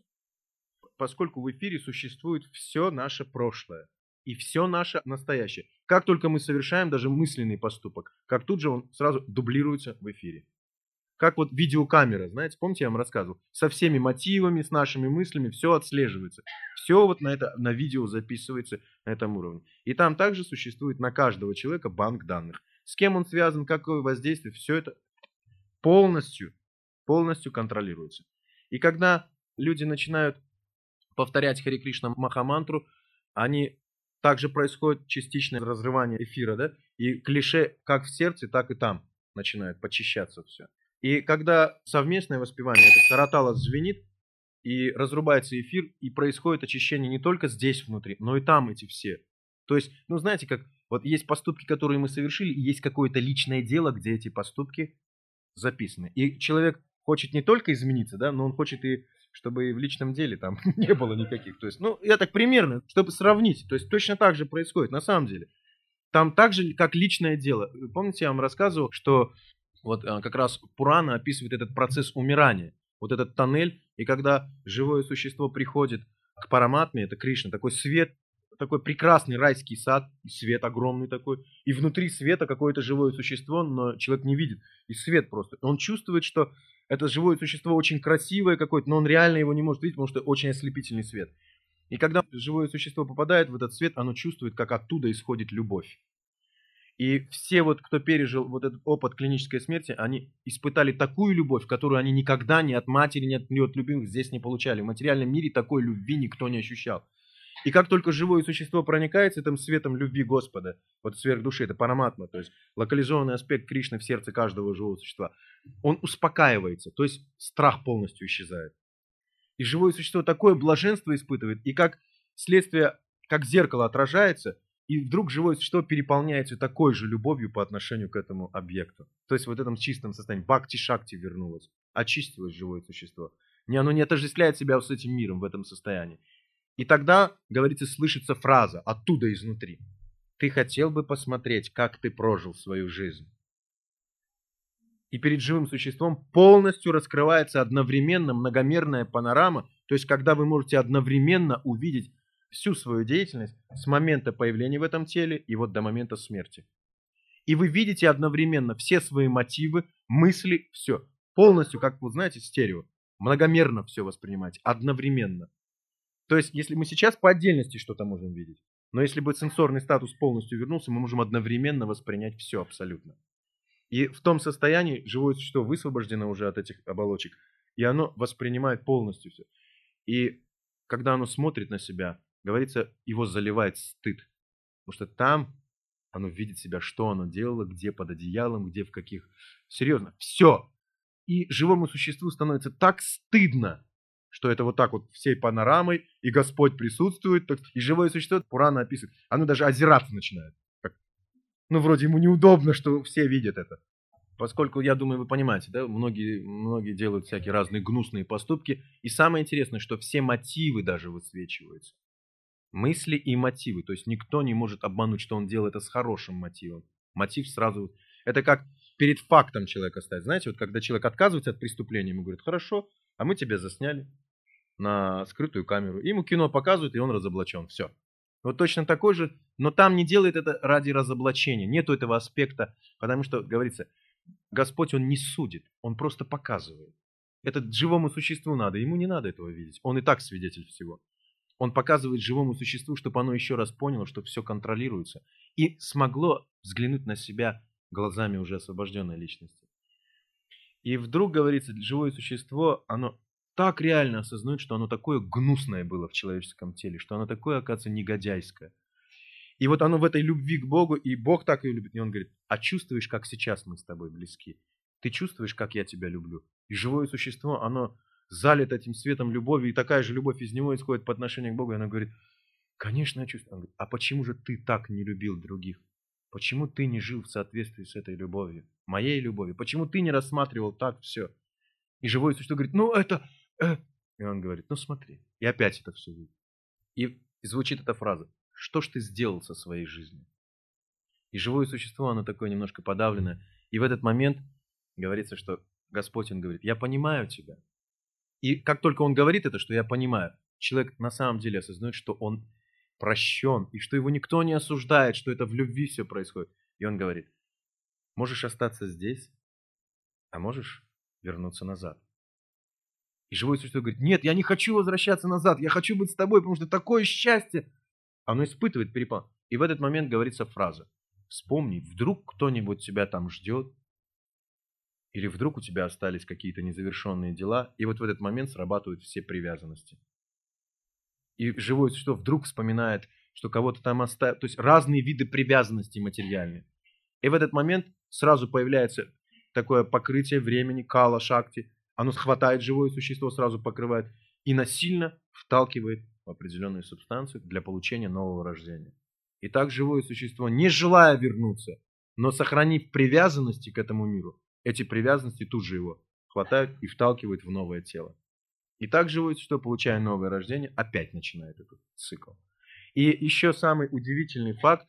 Поскольку в эфире существует все наше прошлое и все наше настоящее. Как только мы совершаем даже мысленный поступок, как тут же он сразу дублируется в эфире как вот видеокамера, знаете, помните, я вам рассказывал, со всеми мотивами, с нашими мыслями, все отслеживается. Все вот на, это, на видео записывается на этом уровне. И там также существует на каждого человека банк данных. С кем он связан, какое воздействие, все это полностью, полностью контролируется. И когда люди начинают повторять Хари Кришна Махамантру, они также происходит частичное разрывание эфира, да, и клише как в сердце, так и там начинает почищаться все. И когда совместное воспевание, это каратала звенит, и разрубается эфир, и происходит очищение не только здесь внутри, но и там эти все. То есть, ну знаете, как Вот есть поступки, которые мы совершили, и есть какое-то личное дело, где эти поступки записаны. И человек хочет не только измениться, да, но он хочет и чтобы в личном деле там не было никаких. То есть, ну, я так примерно, чтобы сравнить. То есть, точно так же происходит на самом деле. Там так же, как личное дело. Помните, я вам рассказывал, что вот а, как раз Пурана описывает этот процесс умирания, вот этот тоннель, и когда живое существо приходит к Параматме, это Кришна, такой свет, такой прекрасный райский сад, свет огромный такой, и внутри света какое-то живое существо, но человек не видит, и свет просто. Он чувствует, что это живое существо очень красивое какое-то, но он реально его не может видеть, потому что очень ослепительный свет. И когда живое существо попадает в этот свет, оно чувствует, как оттуда исходит любовь. И все вот, кто пережил вот этот опыт клинической смерти, они испытали такую любовь, которую они никогда ни от матери, ни от, ни от любимых здесь не получали. В материальном мире такой любви никто не ощущал. И как только живое существо проникается этим светом любви Господа, вот сверхдуши, это параматма, то есть локализованный аспект Кришны в сердце каждого живого существа, он успокаивается, то есть страх полностью исчезает. И живое существо такое блаженство испытывает, и как следствие, как зеркало отражается, и вдруг живое существо переполняется такой же любовью по отношению к этому объекту. То есть вот в этом чистом состоянии. Бхакти-шакти вернулось. Очистилось живое существо. Не, оно не отождествляет себя с этим миром в этом состоянии. И тогда, говорится, слышится фраза оттуда изнутри. Ты хотел бы посмотреть, как ты прожил свою жизнь. И перед живым существом полностью раскрывается одновременно многомерная панорама, то есть когда вы можете одновременно увидеть всю свою деятельность с момента появления в этом теле и вот до момента смерти. И вы видите одновременно все свои мотивы, мысли, все. Полностью, как вы знаете, стерео. Многомерно все воспринимать, одновременно. То есть, если мы сейчас по отдельности что-то можем видеть, но если бы сенсорный статус полностью вернулся, мы можем одновременно воспринять все абсолютно. И в том состоянии живое существо высвобождено уже от этих оболочек, и оно воспринимает полностью все. И когда оно смотрит на себя, говорится, его заливает стыд. Потому что там оно видит себя, что оно делало, где под одеялом, где в каких... Серьезно, все. И живому существу становится так стыдно что это вот так вот всей панорамой, и Господь присутствует, и живое существо, Пурана описывает, оно даже озираться начинает. Как, ну, вроде ему неудобно, что все видят это. Поскольку, я думаю, вы понимаете, да, многие, многие делают всякие разные гнусные поступки, и самое интересное, что все мотивы даже высвечиваются. Мысли и мотивы, то есть никто не может обмануть, что он делает это с хорошим мотивом. Мотив сразу... Это как перед фактом человека ставить. Знаете, вот когда человек отказывается от преступления, ему говорят, хорошо, а мы тебя засняли на скрытую камеру. Ему кино показывают, и он разоблачен. Все. Вот точно такой же, но там не делает это ради разоблачения. Нету этого аспекта, потому что, говорится, Господь, Он не судит, Он просто показывает. Это живому существу надо, ему не надо этого видеть. Он и так свидетель всего. Он показывает живому существу, чтобы оно еще раз поняло, что все контролируется. И смогло взглянуть на себя глазами уже освобожденной личности. И вдруг, говорится, живое существо, оно так реально осознает, что оно такое гнусное было в человеческом теле, что оно такое, оказывается, негодяйское. И вот оно в этой любви к Богу, и Бог так ее любит. И он говорит, а чувствуешь, как сейчас мы с тобой близки? Ты чувствуешь, как я тебя люблю? И живое существо, оно залито этим светом любови, и такая же любовь из него исходит по отношению к Богу. И оно говорит, конечно, я чувствую. Он говорит, а почему же ты так не любил других? Почему ты не жил в соответствии с этой любовью, моей любовью? Почему ты не рассматривал так все? И живое существо говорит, ну это, Э. И он говорит, ну смотри. И опять это все видит. И звучит эта фраза. Что ж ты сделал со своей жизнью? И живое существо, оно такое немножко подавленное. И в этот момент говорится, что Господь, Он говорит, я понимаю тебя. И как только Он говорит это, что я понимаю, человек на самом деле осознает, что он прощен, и что его никто не осуждает, что это в любви все происходит. И он говорит, можешь остаться здесь, а можешь вернуться назад. И живое существо говорит, нет, я не хочу возвращаться назад, я хочу быть с тобой, потому что такое счастье. Оно испытывает перепад. И в этот момент говорится фраза. Вспомни, вдруг кто-нибудь тебя там ждет, или вдруг у тебя остались какие-то незавершенные дела, и вот в этот момент срабатывают все привязанности. И живое существо вдруг вспоминает, что кого-то там оставил, то есть разные виды привязанности материальные. И в этот момент сразу появляется такое покрытие времени, кала, шакти, оно хватает живое существо, сразу покрывает и насильно вталкивает в определенную субстанцию для получения нового рождения. И так живое существо, не желая вернуться, но сохранив привязанности к этому миру, эти привязанности тут же его хватают и вталкивают в новое тело. И так живое существо, получая новое рождение, опять начинает этот цикл. И еще самый удивительный факт,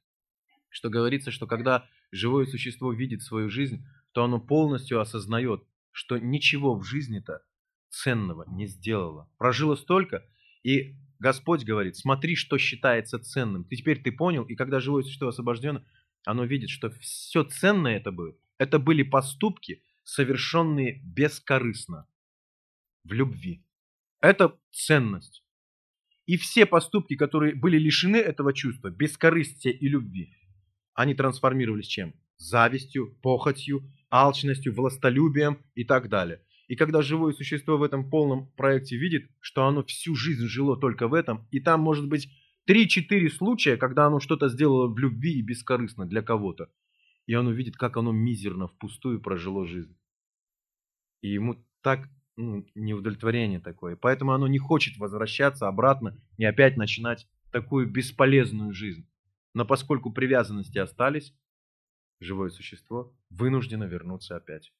что говорится, что когда живое существо видит свою жизнь, то оно полностью осознает, что ничего в жизни-то ценного не сделало. Прожило столько, и Господь говорит, смотри, что считается ценным. Ты теперь ты понял, и когда живое существо освобождено, оно видит, что все ценное это было. Это были поступки, совершенные бескорыстно, в любви. Это ценность. И все поступки, которые были лишены этого чувства, бескорыстия и любви, они трансформировались чем? Завистью, похотью, алчностью, властолюбием и так далее. И когда живое существо в этом полном проекте видит, что оно всю жизнь жило только в этом, и там может быть 3-4 случая, когда оно что-то сделало в любви и бескорыстно для кого-то, и оно видит, как оно мизерно, впустую прожило жизнь. И ему так ну, неудовлетворение такое. Поэтому оно не хочет возвращаться обратно и опять начинать такую бесполезную жизнь. Но поскольку привязанности остались, живое существо вынуждено вернуться опять.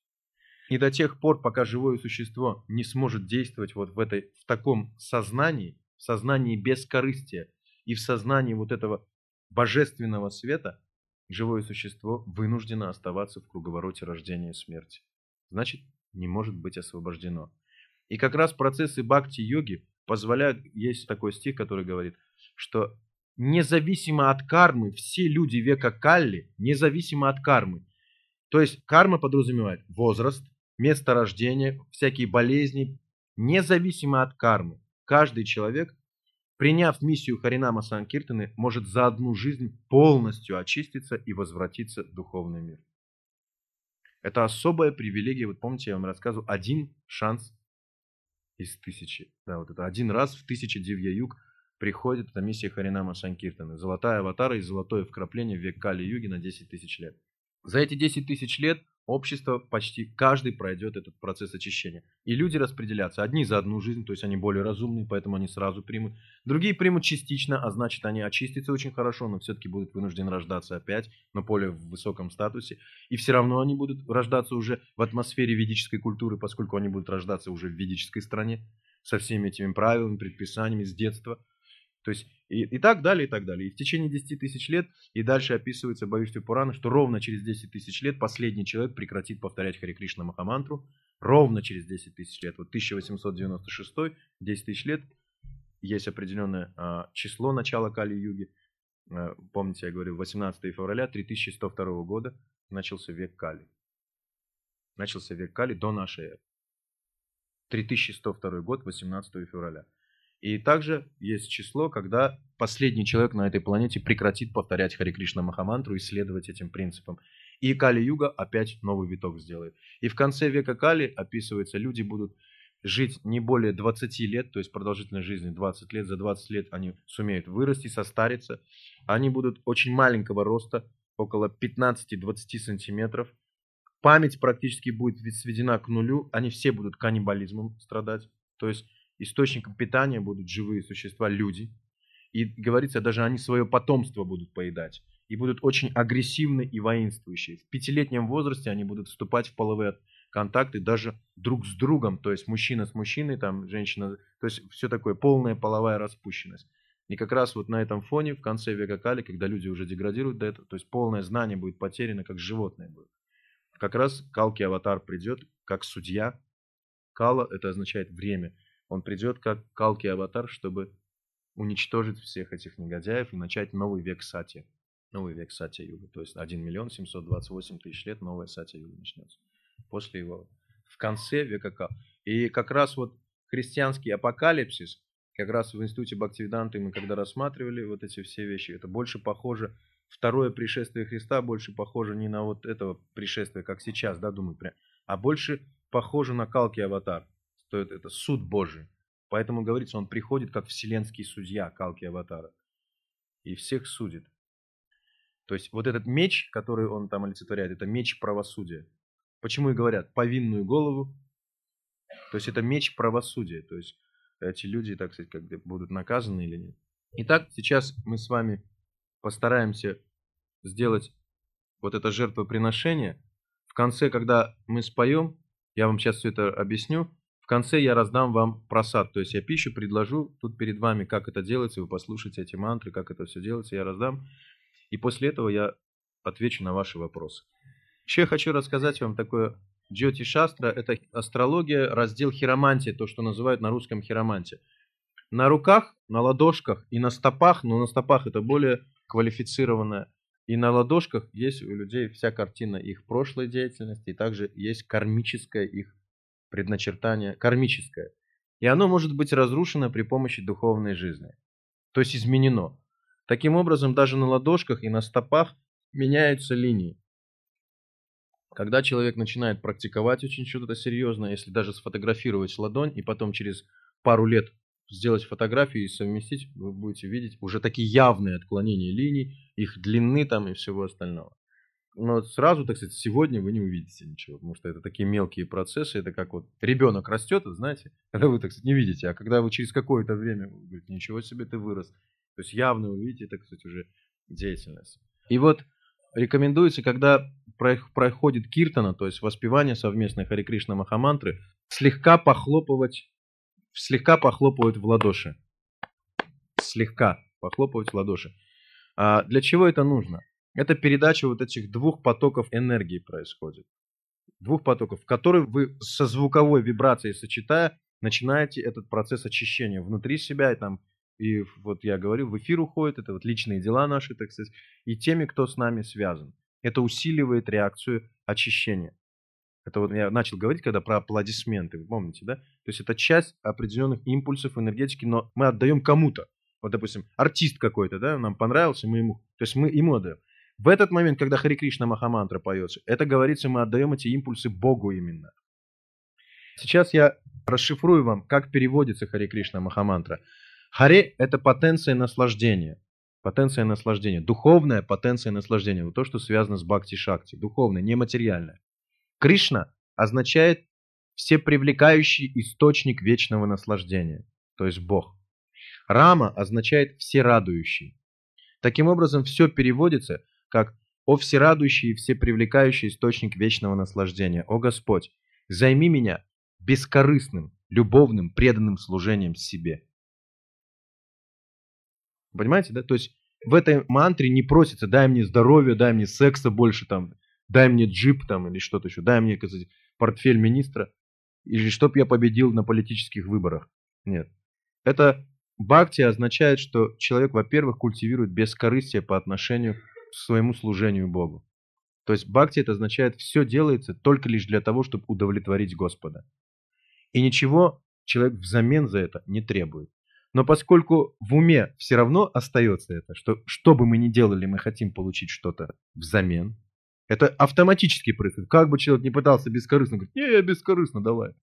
И до тех пор, пока живое существо не сможет действовать вот в, этой, в таком сознании, в сознании бескорыстия и в сознании вот этого божественного света, живое существо вынуждено оставаться в круговороте рождения и смерти. Значит, не может быть освобождено. И как раз процессы бхакти-йоги позволяют, есть такой стих, который говорит, что независимо от кармы, все люди века Калли, независимо от кармы. То есть карма подразумевает возраст, место рождения, всякие болезни, независимо от кармы. Каждый человек, приняв миссию Харинама Санкиртаны, может за одну жизнь полностью очиститься и возвратиться в духовный мир. Это особая привилегия. Вот помните, я вам рассказывал, один шанс из тысячи. Да, вот это один раз в тысяче Дивья-юг приходит эта миссия Харинама Санкиртаны. Золотая аватара и золотое вкрапление в век Кали-юги на 10 тысяч лет. За эти 10 тысяч лет общество почти каждый пройдет этот процесс очищения. И люди распределятся. Одни за одну жизнь, то есть они более разумные, поэтому они сразу примут. Другие примут частично, а значит они очистятся очень хорошо, но все-таки будут вынуждены рождаться опять на более высоком статусе. И все равно они будут рождаться уже в атмосфере ведической культуры, поскольку они будут рождаться уже в ведической стране со всеми этими правилами, предписаниями с детства. То есть и, и так далее, и так далее. И в течение 10 тысяч лет, и дальше описывается в Бхавиште Пурана, что ровно через 10 тысяч лет последний человек прекратит повторять Хари Кришна Махамантру. Ровно через 10 тысяч лет. Вот 1896, 10 тысяч лет, есть определенное а, число начала Кали-юги. А, помните, я говорил, 18 февраля 3102 года начался век Кали. Начался век Кали до нашей эры. 3102 год, 18 февраля. И также есть число, когда последний человек на этой планете прекратит повторять Хари Кришна Махамантру следовать этим принципам. И Кали-юга опять новый виток сделает. И в конце века Кали описывается, люди будут жить не более 20 лет, то есть продолжительность жизни 20 лет, за 20 лет они сумеют вырасти, состариться. Они будут очень маленького роста, около 15-20 сантиметров. Память практически будет сведена к нулю, они все будут каннибализмом страдать. То есть источником питания будут живые существа, люди. И говорится, даже они свое потомство будут поедать. И будут очень агрессивны и воинствующие. В пятилетнем возрасте они будут вступать в половые контакты даже друг с другом. То есть мужчина с мужчиной, там женщина. То есть все такое, полная половая распущенность. И как раз вот на этом фоне в конце века Кали, когда люди уже деградируют до этого, то есть полное знание будет потеряно, как животное будет. Как раз Калки Аватар придет как судья. Кала это означает время. Он придет как Калки Аватар, чтобы уничтожить всех этих негодяев и начать новый век Сати. Новый век Сати Юга. То есть 1 миллион 728 тысяч лет новая Сати Юга начнется. После его. В конце века Кал. И как раз вот христианский апокалипсис, как раз в институте Бхактивиданты мы когда рассматривали вот эти все вещи, это больше похоже, второе пришествие Христа больше похоже не на вот этого пришествия, как сейчас, да, думаю, прям, а больше похоже на Калки Аватар что это, это суд Божий. Поэтому говорится, он приходит как вселенский судья Калки Аватара и всех судит. То есть вот этот меч, который он там олицетворяет, это меч правосудия. Почему и говорят повинную голову, то есть это меч правосудия, то есть эти люди, так сказать, как будут наказаны или нет. Итак, сейчас мы с вами постараемся сделать вот это жертвоприношение. В конце, когда мы споем, я вам сейчас все это объясню, конце я раздам вам просад, то есть я пищу предложу тут перед вами, как это делается, вы послушайте эти мантры, как это все делается, я раздам. И после этого я отвечу на ваши вопросы. Еще я хочу рассказать вам такое Джоти Шастра – это астрология, раздел хиромантии, то, что называют на русском хиромантия. На руках, на ладошках и на стопах, но на стопах это более квалифицированное, и на ладошках есть у людей вся картина их прошлой деятельности, и также есть кармическое их предначертание, кармическое. И оно может быть разрушено при помощи духовной жизни, то есть изменено. Таким образом, даже на ладошках и на стопах меняются линии. Когда человек начинает практиковать очень что-то серьезное, если даже сфотографировать ладонь и потом через пару лет сделать фотографию и совместить, вы будете видеть уже такие явные отклонения линий, их длины там и всего остального. Но сразу, так сказать, сегодня вы не увидите ничего, потому что это такие мелкие процессы, это как вот ребенок растет, знаете, когда вы, так сказать, не видите, а когда вы через какое-то время, вы говорите, ничего себе ты вырос, то есть явно вы видите, так сказать, уже деятельность. И вот рекомендуется, когда проходит киртана, то есть воспевание совместной Хари Кришна Махамантры, слегка похлопывать, слегка похлопывать в ладоши. Слегка похлопывать в ладоши. А для чего это нужно? Это передача вот этих двух потоков энергии происходит. Двух потоков, которые вы со звуковой вибрацией сочетая, начинаете этот процесс очищения внутри себя и там и вот я говорю, в эфир уходит, это вот личные дела наши, так сказать, и теми, кто с нами связан. Это усиливает реакцию очищения. Это вот я начал говорить, когда про аплодисменты, вы помните, да? То есть это часть определенных импульсов энергетики, но мы отдаем кому-то. Вот, допустим, артист какой-то, да, нам понравился, мы ему, то есть мы ему отдаем. В этот момент, когда Хари Кришна Махамантра поется, это говорится, мы отдаем эти импульсы Богу именно. Сейчас я расшифрую вам, как переводится Хари Кришна Махамантра. Харе – это потенция наслаждения. Потенция наслаждения. Духовная потенция наслаждения. Вот то, что связано с бхакти-шакти. Духовная, нематериальная. Кришна означает всепривлекающий источник вечного наслаждения. То есть Бог. Рама означает всерадующий. Таким образом, все переводится как «О всерадующий и всепривлекающий источник вечного наслаждения, о Господь, займи меня бескорыстным, любовным, преданным служением себе». Понимаете, да? То есть в этой мантре не просится «дай мне здоровья, дай мне секса больше, там, дай мне джип там, или что-то еще, дай мне сказать, портфель министра, или чтоб я победил на политических выборах». Нет. Это бхакти означает, что человек, во-первых, культивирует бескорыстие по отношению своему служению Богу. То есть бхакти это означает, все делается только лишь для того, чтобы удовлетворить Господа. И ничего человек взамен за это не требует. Но поскольку в уме все равно остается это, что что бы мы ни делали, мы хотим получить что-то взамен, это автоматически происходит. Как бы человек не пытался бескорыстно, говорит, не, я бескорыстно, давай.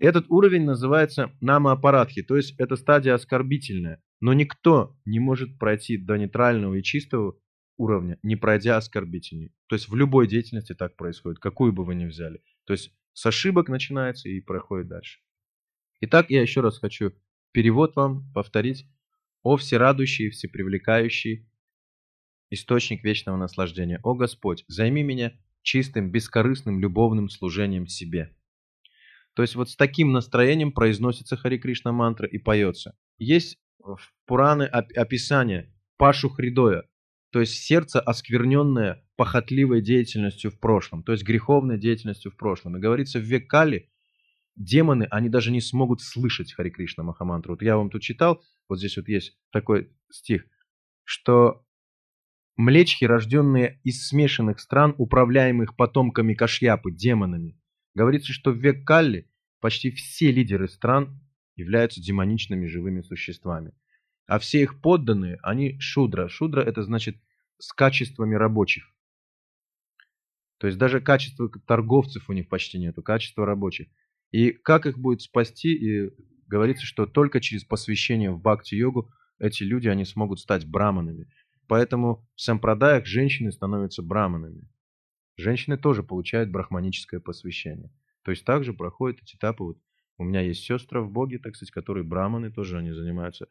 Этот уровень называется намоапаратхи, то есть это стадия оскорбительная. Но никто не может пройти до нейтрального и чистого уровня, не пройдя оскорбительный. То есть в любой деятельности так происходит, какую бы вы ни взяли. То есть с ошибок начинается и проходит дальше. Итак, я еще раз хочу перевод вам повторить. «О всерадующий всепривлекающий источник вечного наслаждения! О Господь, займи меня чистым, бескорыстным, любовным служением себе!» То есть вот с таким настроением произносится Хари Кришна мантра и поется. Есть в Пураны описание Пашу Хридоя, то есть сердце, оскверненное похотливой деятельностью в прошлом, то есть греховной деятельностью в прошлом. И говорится в век Кали, демоны, они даже не смогут слышать Хари Кришна Махамантру. Вот я вам тут читал, вот здесь вот есть такой стих, что млечхи, рожденные из смешанных стран, управляемых потомками Кашьяпы, демонами, говорится, что в век Калли почти все лидеры стран являются демоничными живыми существами. А все их подданные, они шудра. Шудра это значит с качествами рабочих. То есть даже качества торговцев у них почти нету, качества рабочих. И как их будет спасти, и говорится, что только через посвящение в бхакти-йогу эти люди, они смогут стать браманами. Поэтому в сампрадаях женщины становятся браманами. Женщины тоже получают брахманическое посвящение. То есть также проходят эти этапы. Вот у меня есть сестры в Боге, так сказать, которые браманы, тоже они занимаются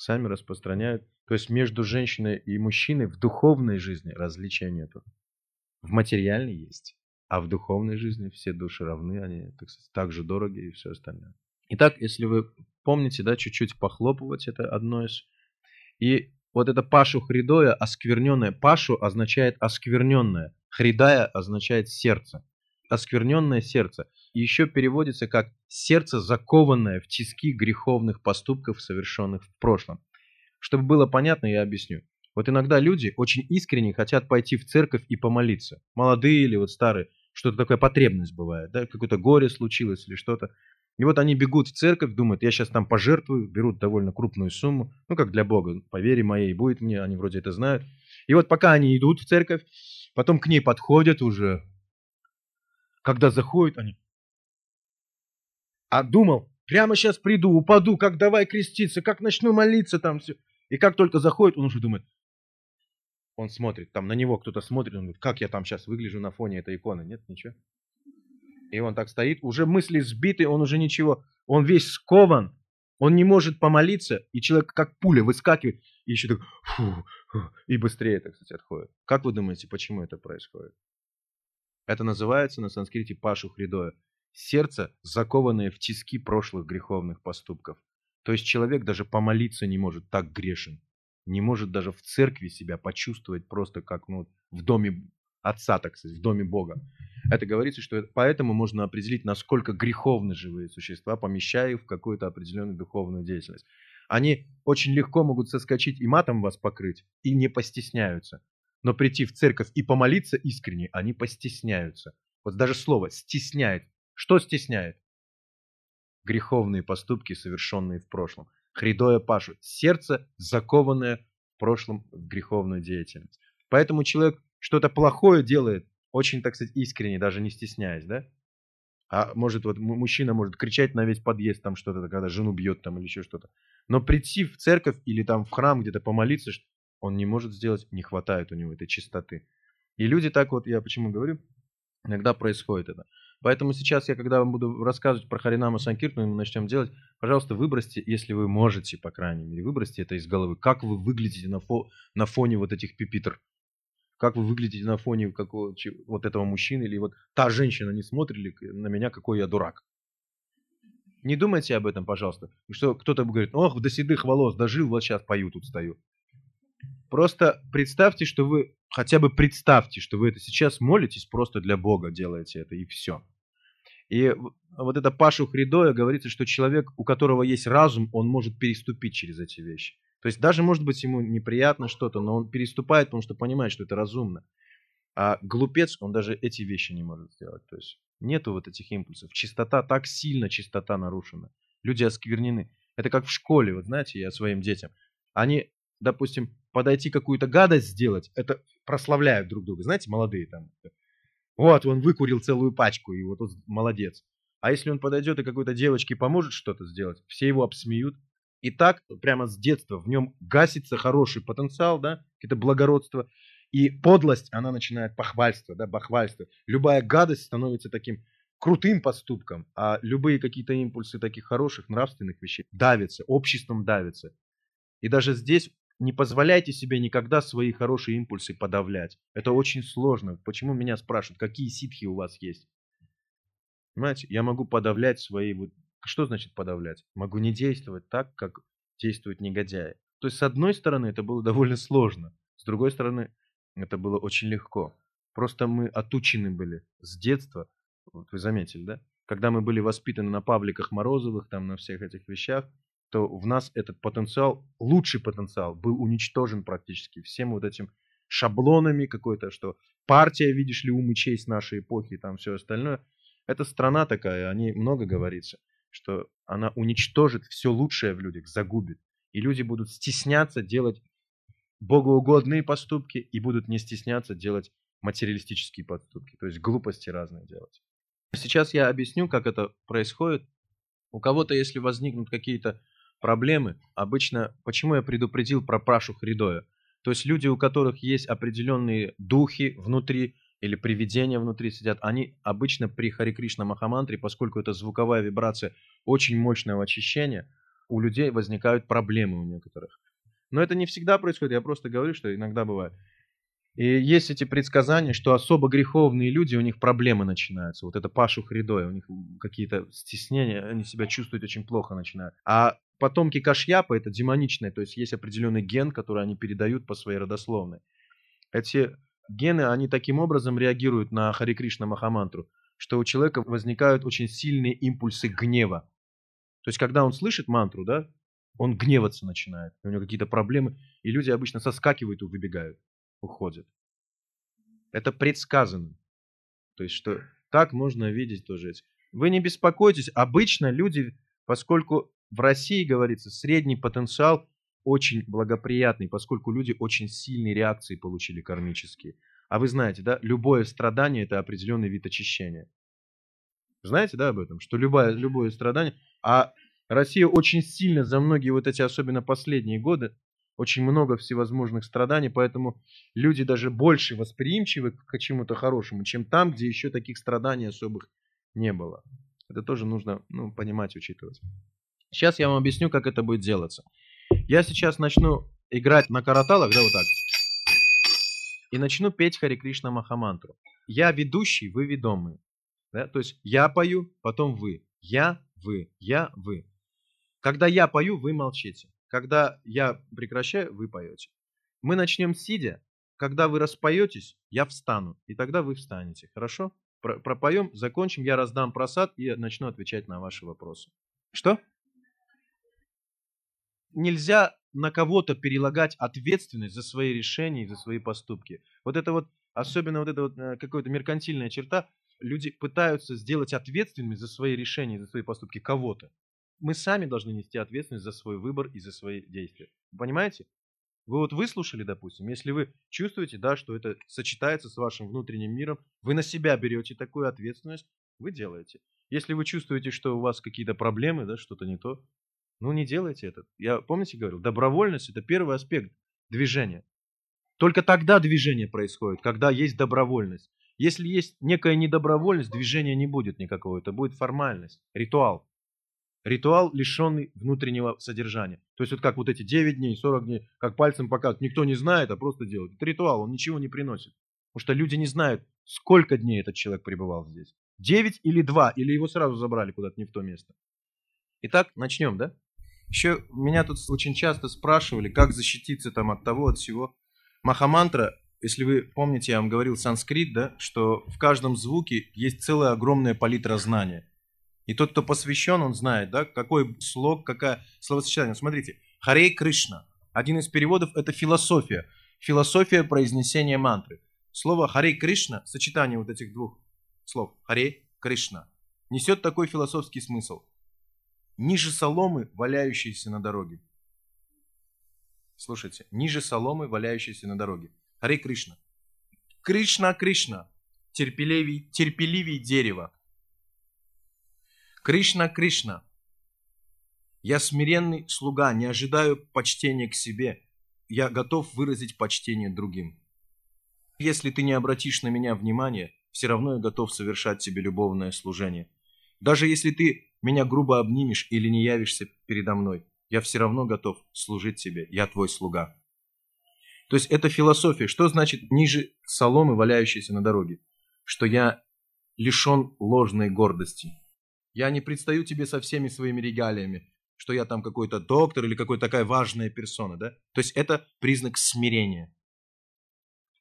сами распространяют. То есть между женщиной и мужчиной в духовной жизни различия нету. В материальной есть, а в духовной жизни все души равны, они так, сказать, так же дороги и все остальное. Итак, если вы помните, да, чуть-чуть похлопывать, это одно из. И вот это пашу хридоя, оскверненное. Пашу означает оскверненное. Хридая означает сердце. Оскверненное сердце. И еще переводится как сердце, закованное в тиски греховных поступков, совершенных в прошлом. Чтобы было понятно, я объясню. Вот иногда люди очень искренне хотят пойти в церковь и помолиться. Молодые или вот старые. Что-то такая потребность бывает, да, какое-то горе случилось или что-то. И вот они бегут в церковь, думают, я сейчас там пожертвую, берут довольно крупную сумму, ну как для Бога, по вере моей будет мне, они вроде это знают. И вот пока они идут в церковь, потом к ней подходят уже, когда заходят они, а думал, прямо сейчас приду, упаду, как давай креститься, как начну молиться там все. И как только заходит, он уже думает, он смотрит, там на него кто-то смотрит, он говорит, как я там сейчас выгляжу на фоне этой иконы. Нет, ничего. И он так стоит, уже мысли сбиты, он уже ничего, он весь скован, он не может помолиться, и человек как пуля выскакивает, и еще так, фу, фу, и быстрее, так сказать, отходит. Как вы думаете, почему это происходит? Это называется на санскрите пашу хридоя. Сердце, закованное в тиски прошлых греховных поступков. То есть человек даже помолиться не может, так грешен. Не может даже в церкви себя почувствовать просто как ну, в доме Отца, так сказать, в доме Бога. Это говорится, что поэтому можно определить, насколько греховны живые существа, помещая их в какую-то определенную духовную деятельность. Они очень легко могут соскочить и матом вас покрыть, и не постесняются. Но прийти в церковь и помолиться искренне, они постесняются. Вот даже слово «стесняет». Что стесняет? Греховные поступки, совершенные в прошлом. Хридоя пашут. Сердце, закованное в прошлом в греховную деятельность. Поэтому человек что-то плохое делает, очень, так сказать, искренне, даже не стесняясь, да? А может, вот мужчина может кричать на весь подъезд, там что-то, когда жену бьет там или еще что-то. Но прийти в церковь или там в храм где-то помолиться, он не может сделать, не хватает у него этой чистоты. И люди так вот, я почему говорю, иногда происходит это. Поэтому сейчас я, когда вам буду рассказывать про Харинама Санкиртну, мы начнем делать, пожалуйста, выбросьте, если вы можете, по крайней мере, выбросьте это из головы. Как вы выглядите на, фо, на фоне вот этих пипитр как вы выглядите на фоне какого, вот этого мужчины, или вот та женщина не смотрит ли на меня, какой я дурак. Не думайте об этом, пожалуйста. Что кто-то говорит, ох, до седых волос дожил, вот сейчас пою, тут стою. Просто представьте, что вы, хотя бы представьте, что вы это сейчас молитесь, просто для Бога делаете это, и все. И вот это Пашу Хридоя говорится, что человек, у которого есть разум, он может переступить через эти вещи. То есть даже, может быть, ему неприятно что-то, но он переступает, потому что понимает, что это разумно. А глупец, он даже эти вещи не может сделать. То есть нету вот этих импульсов. Чистота, так сильно чистота нарушена. Люди осквернены. Это как в школе, вот знаете, я своим детям. Они, допустим, подойти какую-то гадость сделать, это прославляют друг друга. Знаете, молодые там. Вот, он выкурил целую пачку, и вот он молодец. А если он подойдет и какой-то девочке поможет что-то сделать, все его обсмеют, и так прямо с детства в нем гасится хороший потенциал, да, это благородство. И подлость, она начинает похвальство, да, бахвальство. Любая гадость становится таким крутым поступком, а любые какие-то импульсы таких хороших нравственных вещей давятся, обществом давятся. И даже здесь не позволяйте себе никогда свои хорошие импульсы подавлять. Это очень сложно. Почему меня спрашивают, какие ситхи у вас есть? Понимаете, я могу подавлять свои вот что значит подавлять? Могу не действовать так, как действуют негодяи. То есть, с одной стороны, это было довольно сложно. С другой стороны, это было очень легко. Просто мы отучены были с детства. Вот вы заметили, да? Когда мы были воспитаны на Павликах Морозовых, там на всех этих вещах, то в нас этот потенциал, лучший потенциал, был уничтожен практически всем вот этим шаблонами какой-то, что партия, видишь ли, ум и честь нашей эпохи и там все остальное. Это страна такая, о ней много говорится что она уничтожит все лучшее в людях, загубит. И люди будут стесняться делать богоугодные поступки и будут не стесняться делать материалистические поступки, то есть глупости разные делать. Сейчас я объясню, как это происходит. У кого-то, если возникнут какие-то проблемы, обычно, почему я предупредил про Прашу Хридоя? То есть люди, у которых есть определенные духи внутри, или привидения внутри сидят, они обычно при Хари Кришна Махамантре, поскольку это звуковая вибрация очень мощного очищения, у людей возникают проблемы у некоторых. Но это не всегда происходит, я просто говорю, что иногда бывает. И есть эти предсказания, что особо греховные люди, у них проблемы начинаются. Вот это Пашу Хридой, у них какие-то стеснения, они себя чувствуют очень плохо начинают. А потомки Кашьяпа это демоничные, то есть есть определенный ген, который они передают по своей родословной. Эти гены, они таким образом реагируют на Хари Кришна Махамантру, что у человека возникают очень сильные импульсы гнева. То есть, когда он слышит мантру, да, он гневаться начинает, у него какие-то проблемы, и люди обычно соскакивают и выбегают, уходят. Это предсказано. То есть, что так можно видеть тоже. Вы не беспокойтесь, обычно люди, поскольку в России, говорится, средний потенциал очень благоприятный, поскольку люди очень сильные реакции получили кармические. А вы знаете, да, любое страдание – это определенный вид очищения. Знаете, да, об этом? Что любое, любое страдание... А Россия очень сильно за многие вот эти, особенно последние годы, очень много всевозможных страданий, поэтому люди даже больше восприимчивы к чему-то хорошему, чем там, где еще таких страданий особых не было. Это тоже нужно ну, понимать, учитывать. Сейчас я вам объясню, как это будет делаться. Я сейчас начну играть на караталах, да, вот так. И начну петь Хари Кришна Махамантру. Я ведущий, вы ведомые. Да? То есть я пою, потом вы. Я, вы, я, вы. Когда я пою, вы молчите. Когда я прекращаю, вы поете. Мы начнем сидя. Когда вы распоетесь, я встану. И тогда вы встанете. Хорошо? Про пропоем, закончим, я раздам просад и начну отвечать на ваши вопросы. Что? Нельзя на кого-то перелагать ответственность за свои решения и за свои поступки. Вот это вот, особенно вот это вот э, какая-то меркантильная черта, люди пытаются сделать ответственными за свои решения, за свои поступки кого-то. Мы сами должны нести ответственность за свой выбор и за свои действия. Понимаете? Вы вот выслушали, допустим, если вы чувствуете, да, что это сочетается с вашим внутренним миром, вы на себя берете такую ответственность, вы делаете. Если вы чувствуете, что у вас какие-то проблемы, да, что-то не то, ну, не делайте это. Я, помните, говорил, добровольность – это первый аспект движения. Только тогда движение происходит, когда есть добровольность. Если есть некая недобровольность, движения не будет никакого. Это будет формальность, ритуал. Ритуал, лишенный внутреннего содержания. То есть вот как вот эти 9 дней, 40 дней, как пальцем показывают, никто не знает, а просто делает. Это ритуал, он ничего не приносит. Потому что люди не знают, сколько дней этот человек пребывал здесь. 9 или 2, или его сразу забрали куда-то не в то место. Итак, начнем, да? Еще меня тут очень часто спрашивали, как защититься там от того, от всего. Махамантра, если вы помните, я вам говорил санскрит, да, что в каждом звуке есть целая огромная палитра знания. И тот, кто посвящен, он знает, да, какой слог, какое словосочетание. Смотрите, Харей Кришна. Один из переводов это философия. Философия произнесения мантры. Слово Харей Кришна, сочетание вот этих двух слов, Харей Кришна, несет такой философский смысл ниже соломы, валяющейся на дороге. Слушайте, ниже соломы, валяющейся на дороге. Харе Кришна. Кришна, Кришна, терпеливей, терпеливей дерева. Кришна, Кришна, я смиренный слуга, не ожидаю почтения к себе. Я готов выразить почтение другим. Если ты не обратишь на меня внимания, все равно я готов совершать тебе любовное служение. Даже если ты меня грубо обнимешь или не явишься передо мной, я все равно готов служить тебе, я твой слуга. То есть это философия. Что значит ниже соломы, валяющейся на дороге? Что я лишен ложной гордости. Я не предстаю тебе со всеми своими регалиями, что я там какой-то доктор или какая-то такая важная персона. Да? То есть это признак смирения.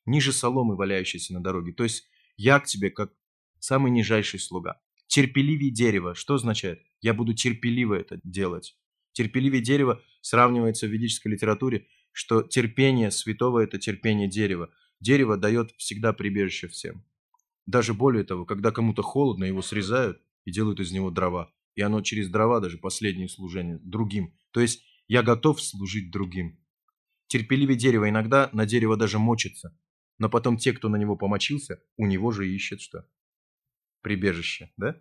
Ниже соломы, валяющейся на дороге. То есть я к тебе как самый нижайший слуга. Терпеливее дерева. Что означает? Я буду терпеливо это делать. Терпеливее дерева сравнивается в ведической литературе, что терпение святого – это терпение дерева. Дерево дает всегда прибежище всем. Даже более того, когда кому-то холодно, его срезают и делают из него дрова. И оно через дрова даже последнее служение другим. То есть я готов служить другим. Терпеливее дерева. Иногда на дерево даже мочится. Но потом те, кто на него помочился, у него же ищет что? Прибежище, да?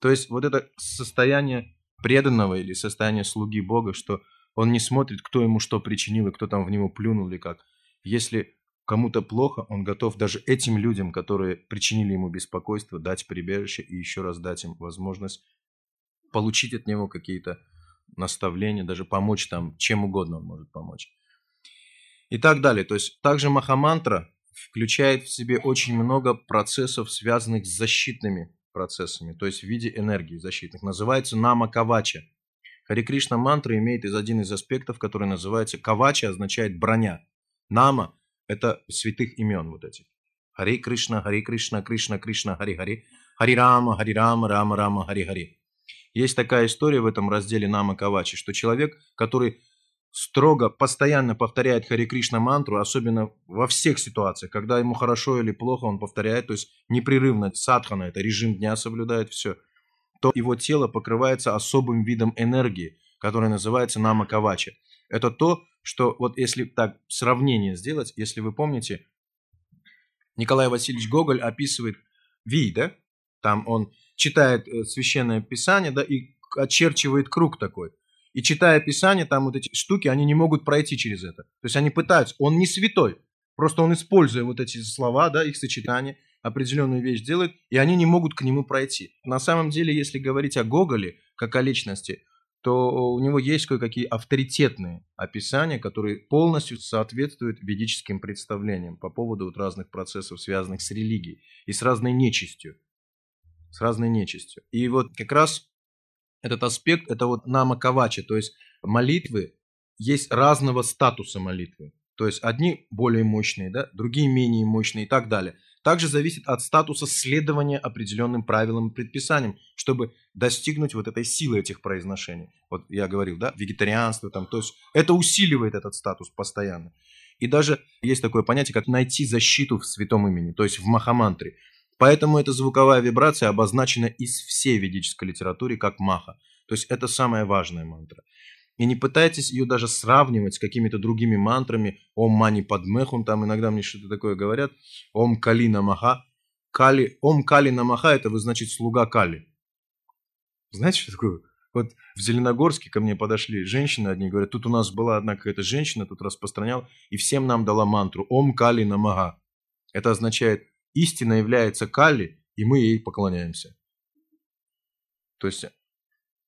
То есть вот это состояние преданного или состояние слуги Бога, что он не смотрит, кто ему что причинил и кто там в него плюнул или как. Если кому-то плохо, он готов даже этим людям, которые причинили ему беспокойство, дать прибежище и еще раз дать им возможность получить от него какие-то наставление, даже помочь там, чем угодно он может помочь. И так далее. То есть также Махамантра включает в себе очень много процессов, связанных с защитными процессами, то есть в виде энергии защитных. Называется Нама Кавача. Хари Кришна мантра имеет из один из аспектов, который называется Кавача, означает броня. Нама – это святых имен вот этих. Хари Кришна, Хари Кришна, Кришна, Кришна, Хари Хари, Хари Рама, Хари Рама, Рама Рама, Хари Хари. Есть такая история в этом разделе Нама Кавачи, что человек, который строго, постоянно повторяет Хари Кришна мантру, особенно во всех ситуациях, когда ему хорошо или плохо, он повторяет, то есть непрерывно садхана, это режим дня соблюдает, все, то его тело покрывается особым видом энергии, который называется нама кавача. Это то, что вот если так сравнение сделать, если вы помните, Николай Васильевич Гоголь описывает Ви, да? Там он читает э, священное писание, да, и очерчивает круг такой. И читая Писание, там вот эти штуки, они не могут пройти через это. То есть они пытаются. Он не святой. Просто он, используя вот эти слова, да, их сочетание, определенную вещь делает, и они не могут к нему пройти. На самом деле, если говорить о Гоголе, как о личности, то у него есть кое-какие авторитетные описания, которые полностью соответствуют ведическим представлениям по поводу вот разных процессов, связанных с религией и с разной нечистью. С разной нечистью. И вот как раз этот аспект, это вот нама то есть молитвы, есть разного статуса молитвы. То есть одни более мощные, да, другие менее мощные и так далее. Также зависит от статуса следования определенным правилам и предписаниям, чтобы достигнуть вот этой силы этих произношений. Вот я говорил, да, вегетарианство там, то есть это усиливает этот статус постоянно. И даже есть такое понятие, как найти защиту в святом имени, то есть в Махамантре. Поэтому эта звуковая вибрация обозначена из всей ведической литературы как маха. То есть это самая важная мантра. И не пытайтесь ее даже сравнивать с какими-то другими мантрами. Ом мани падмехун, там иногда мне что-то такое говорят. Ом кали намаха. Кали, ом кали намаха, это вы значит слуга кали. Знаете, что такое? Вот в Зеленогорске ко мне подошли женщины одни, говорят, тут у нас была одна какая-то женщина, тут распространяла, и всем нам дала мантру Ом Кали Намага. Это означает истина является Кали, и мы ей поклоняемся. То есть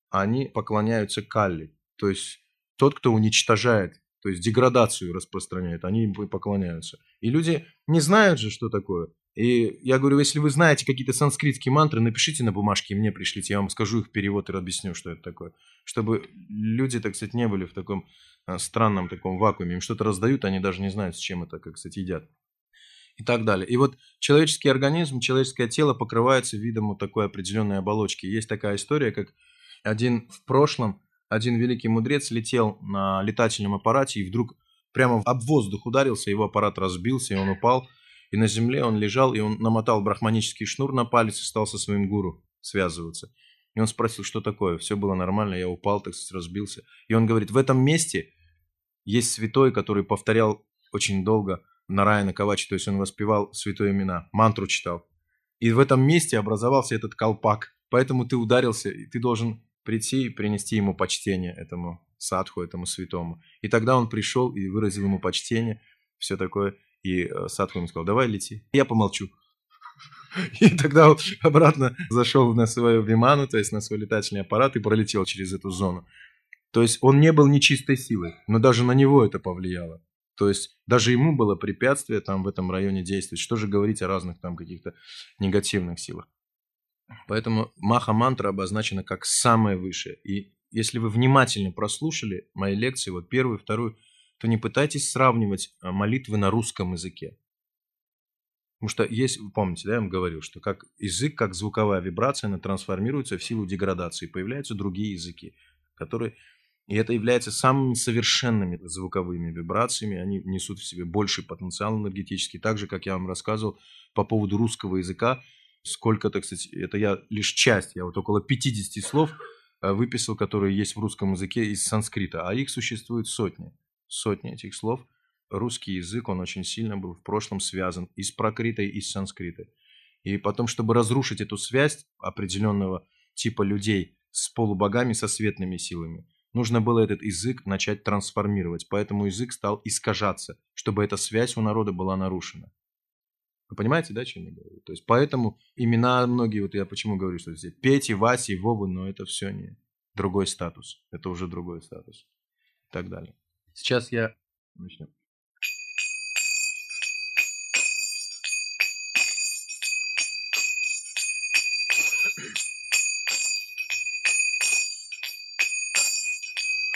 они поклоняются Кали. То есть тот, кто уничтожает, то есть деградацию распространяет, они им поклоняются. И люди не знают же, что такое. И я говорю, если вы знаете какие-то санскритские мантры, напишите на бумажке и мне пришлите, я вам скажу их перевод и объясню, что это такое. Чтобы люди, так сказать, не были в таком а, странном таком вакууме. Им что-то раздают, они даже не знают, с чем это, как, кстати, едят и так далее. И вот человеческий организм, человеческое тело покрывается видом вот такой определенной оболочки. Есть такая история, как один в прошлом, один великий мудрец летел на летательном аппарате и вдруг прямо об воздух ударился, его аппарат разбился, и он упал. И на земле он лежал, и он намотал брахманический шнур на палец и стал со своим гуру связываться. И он спросил, что такое? Все было нормально, я упал, так сказать, разбился. И он говорит, в этом месте есть святой, который повторял очень долго Нараяна Кавачи, то есть он воспевал святые имена, мантру читал. И в этом месте образовался этот колпак. Поэтому ты ударился, и ты должен прийти и принести ему почтение, этому садху, этому святому. И тогда он пришел и выразил ему почтение, все такое. И э, садху ему сказал, давай лети. Я помолчу. И тогда он обратно зашел на свою виману, то есть на свой летательный аппарат и пролетел через эту зону. То есть он не был нечистой силой, но даже на него это повлияло. То есть даже ему было препятствие там в этом районе действовать. Что же говорить о разных там каких-то негативных силах. Поэтому маха-мантра обозначена как самое высшее. И если вы внимательно прослушали мои лекции, вот первую, вторую, то не пытайтесь сравнивать а, молитвы на русском языке. Потому что есть, помните, да, я вам говорил, что как язык, как звуковая вибрация, она трансформируется в силу деградации. Появляются другие языки, которые и это является самыми совершенными звуковыми вибрациями. Они несут в себе больший потенциал энергетический. Так же, как я вам рассказывал по поводу русского языка, сколько, так сказать, это я лишь часть, я вот около 50 слов э, выписал, которые есть в русском языке из санскрита, а их существует сотни. Сотни этих слов. Русский язык, он очень сильно был в прошлом связан и с прокритой, и с санскритой. И потом, чтобы разрушить эту связь определенного типа людей с полубогами, со светными силами, Нужно было этот язык начать трансформировать, поэтому язык стал искажаться, чтобы эта связь у народа была нарушена. Вы понимаете, да, что я говорю? То есть поэтому имена многие, вот я почему говорю, что здесь Пети, Васи, Вовы, но это все не, другой статус. Это уже другой статус. И так далее. Сейчас я начну.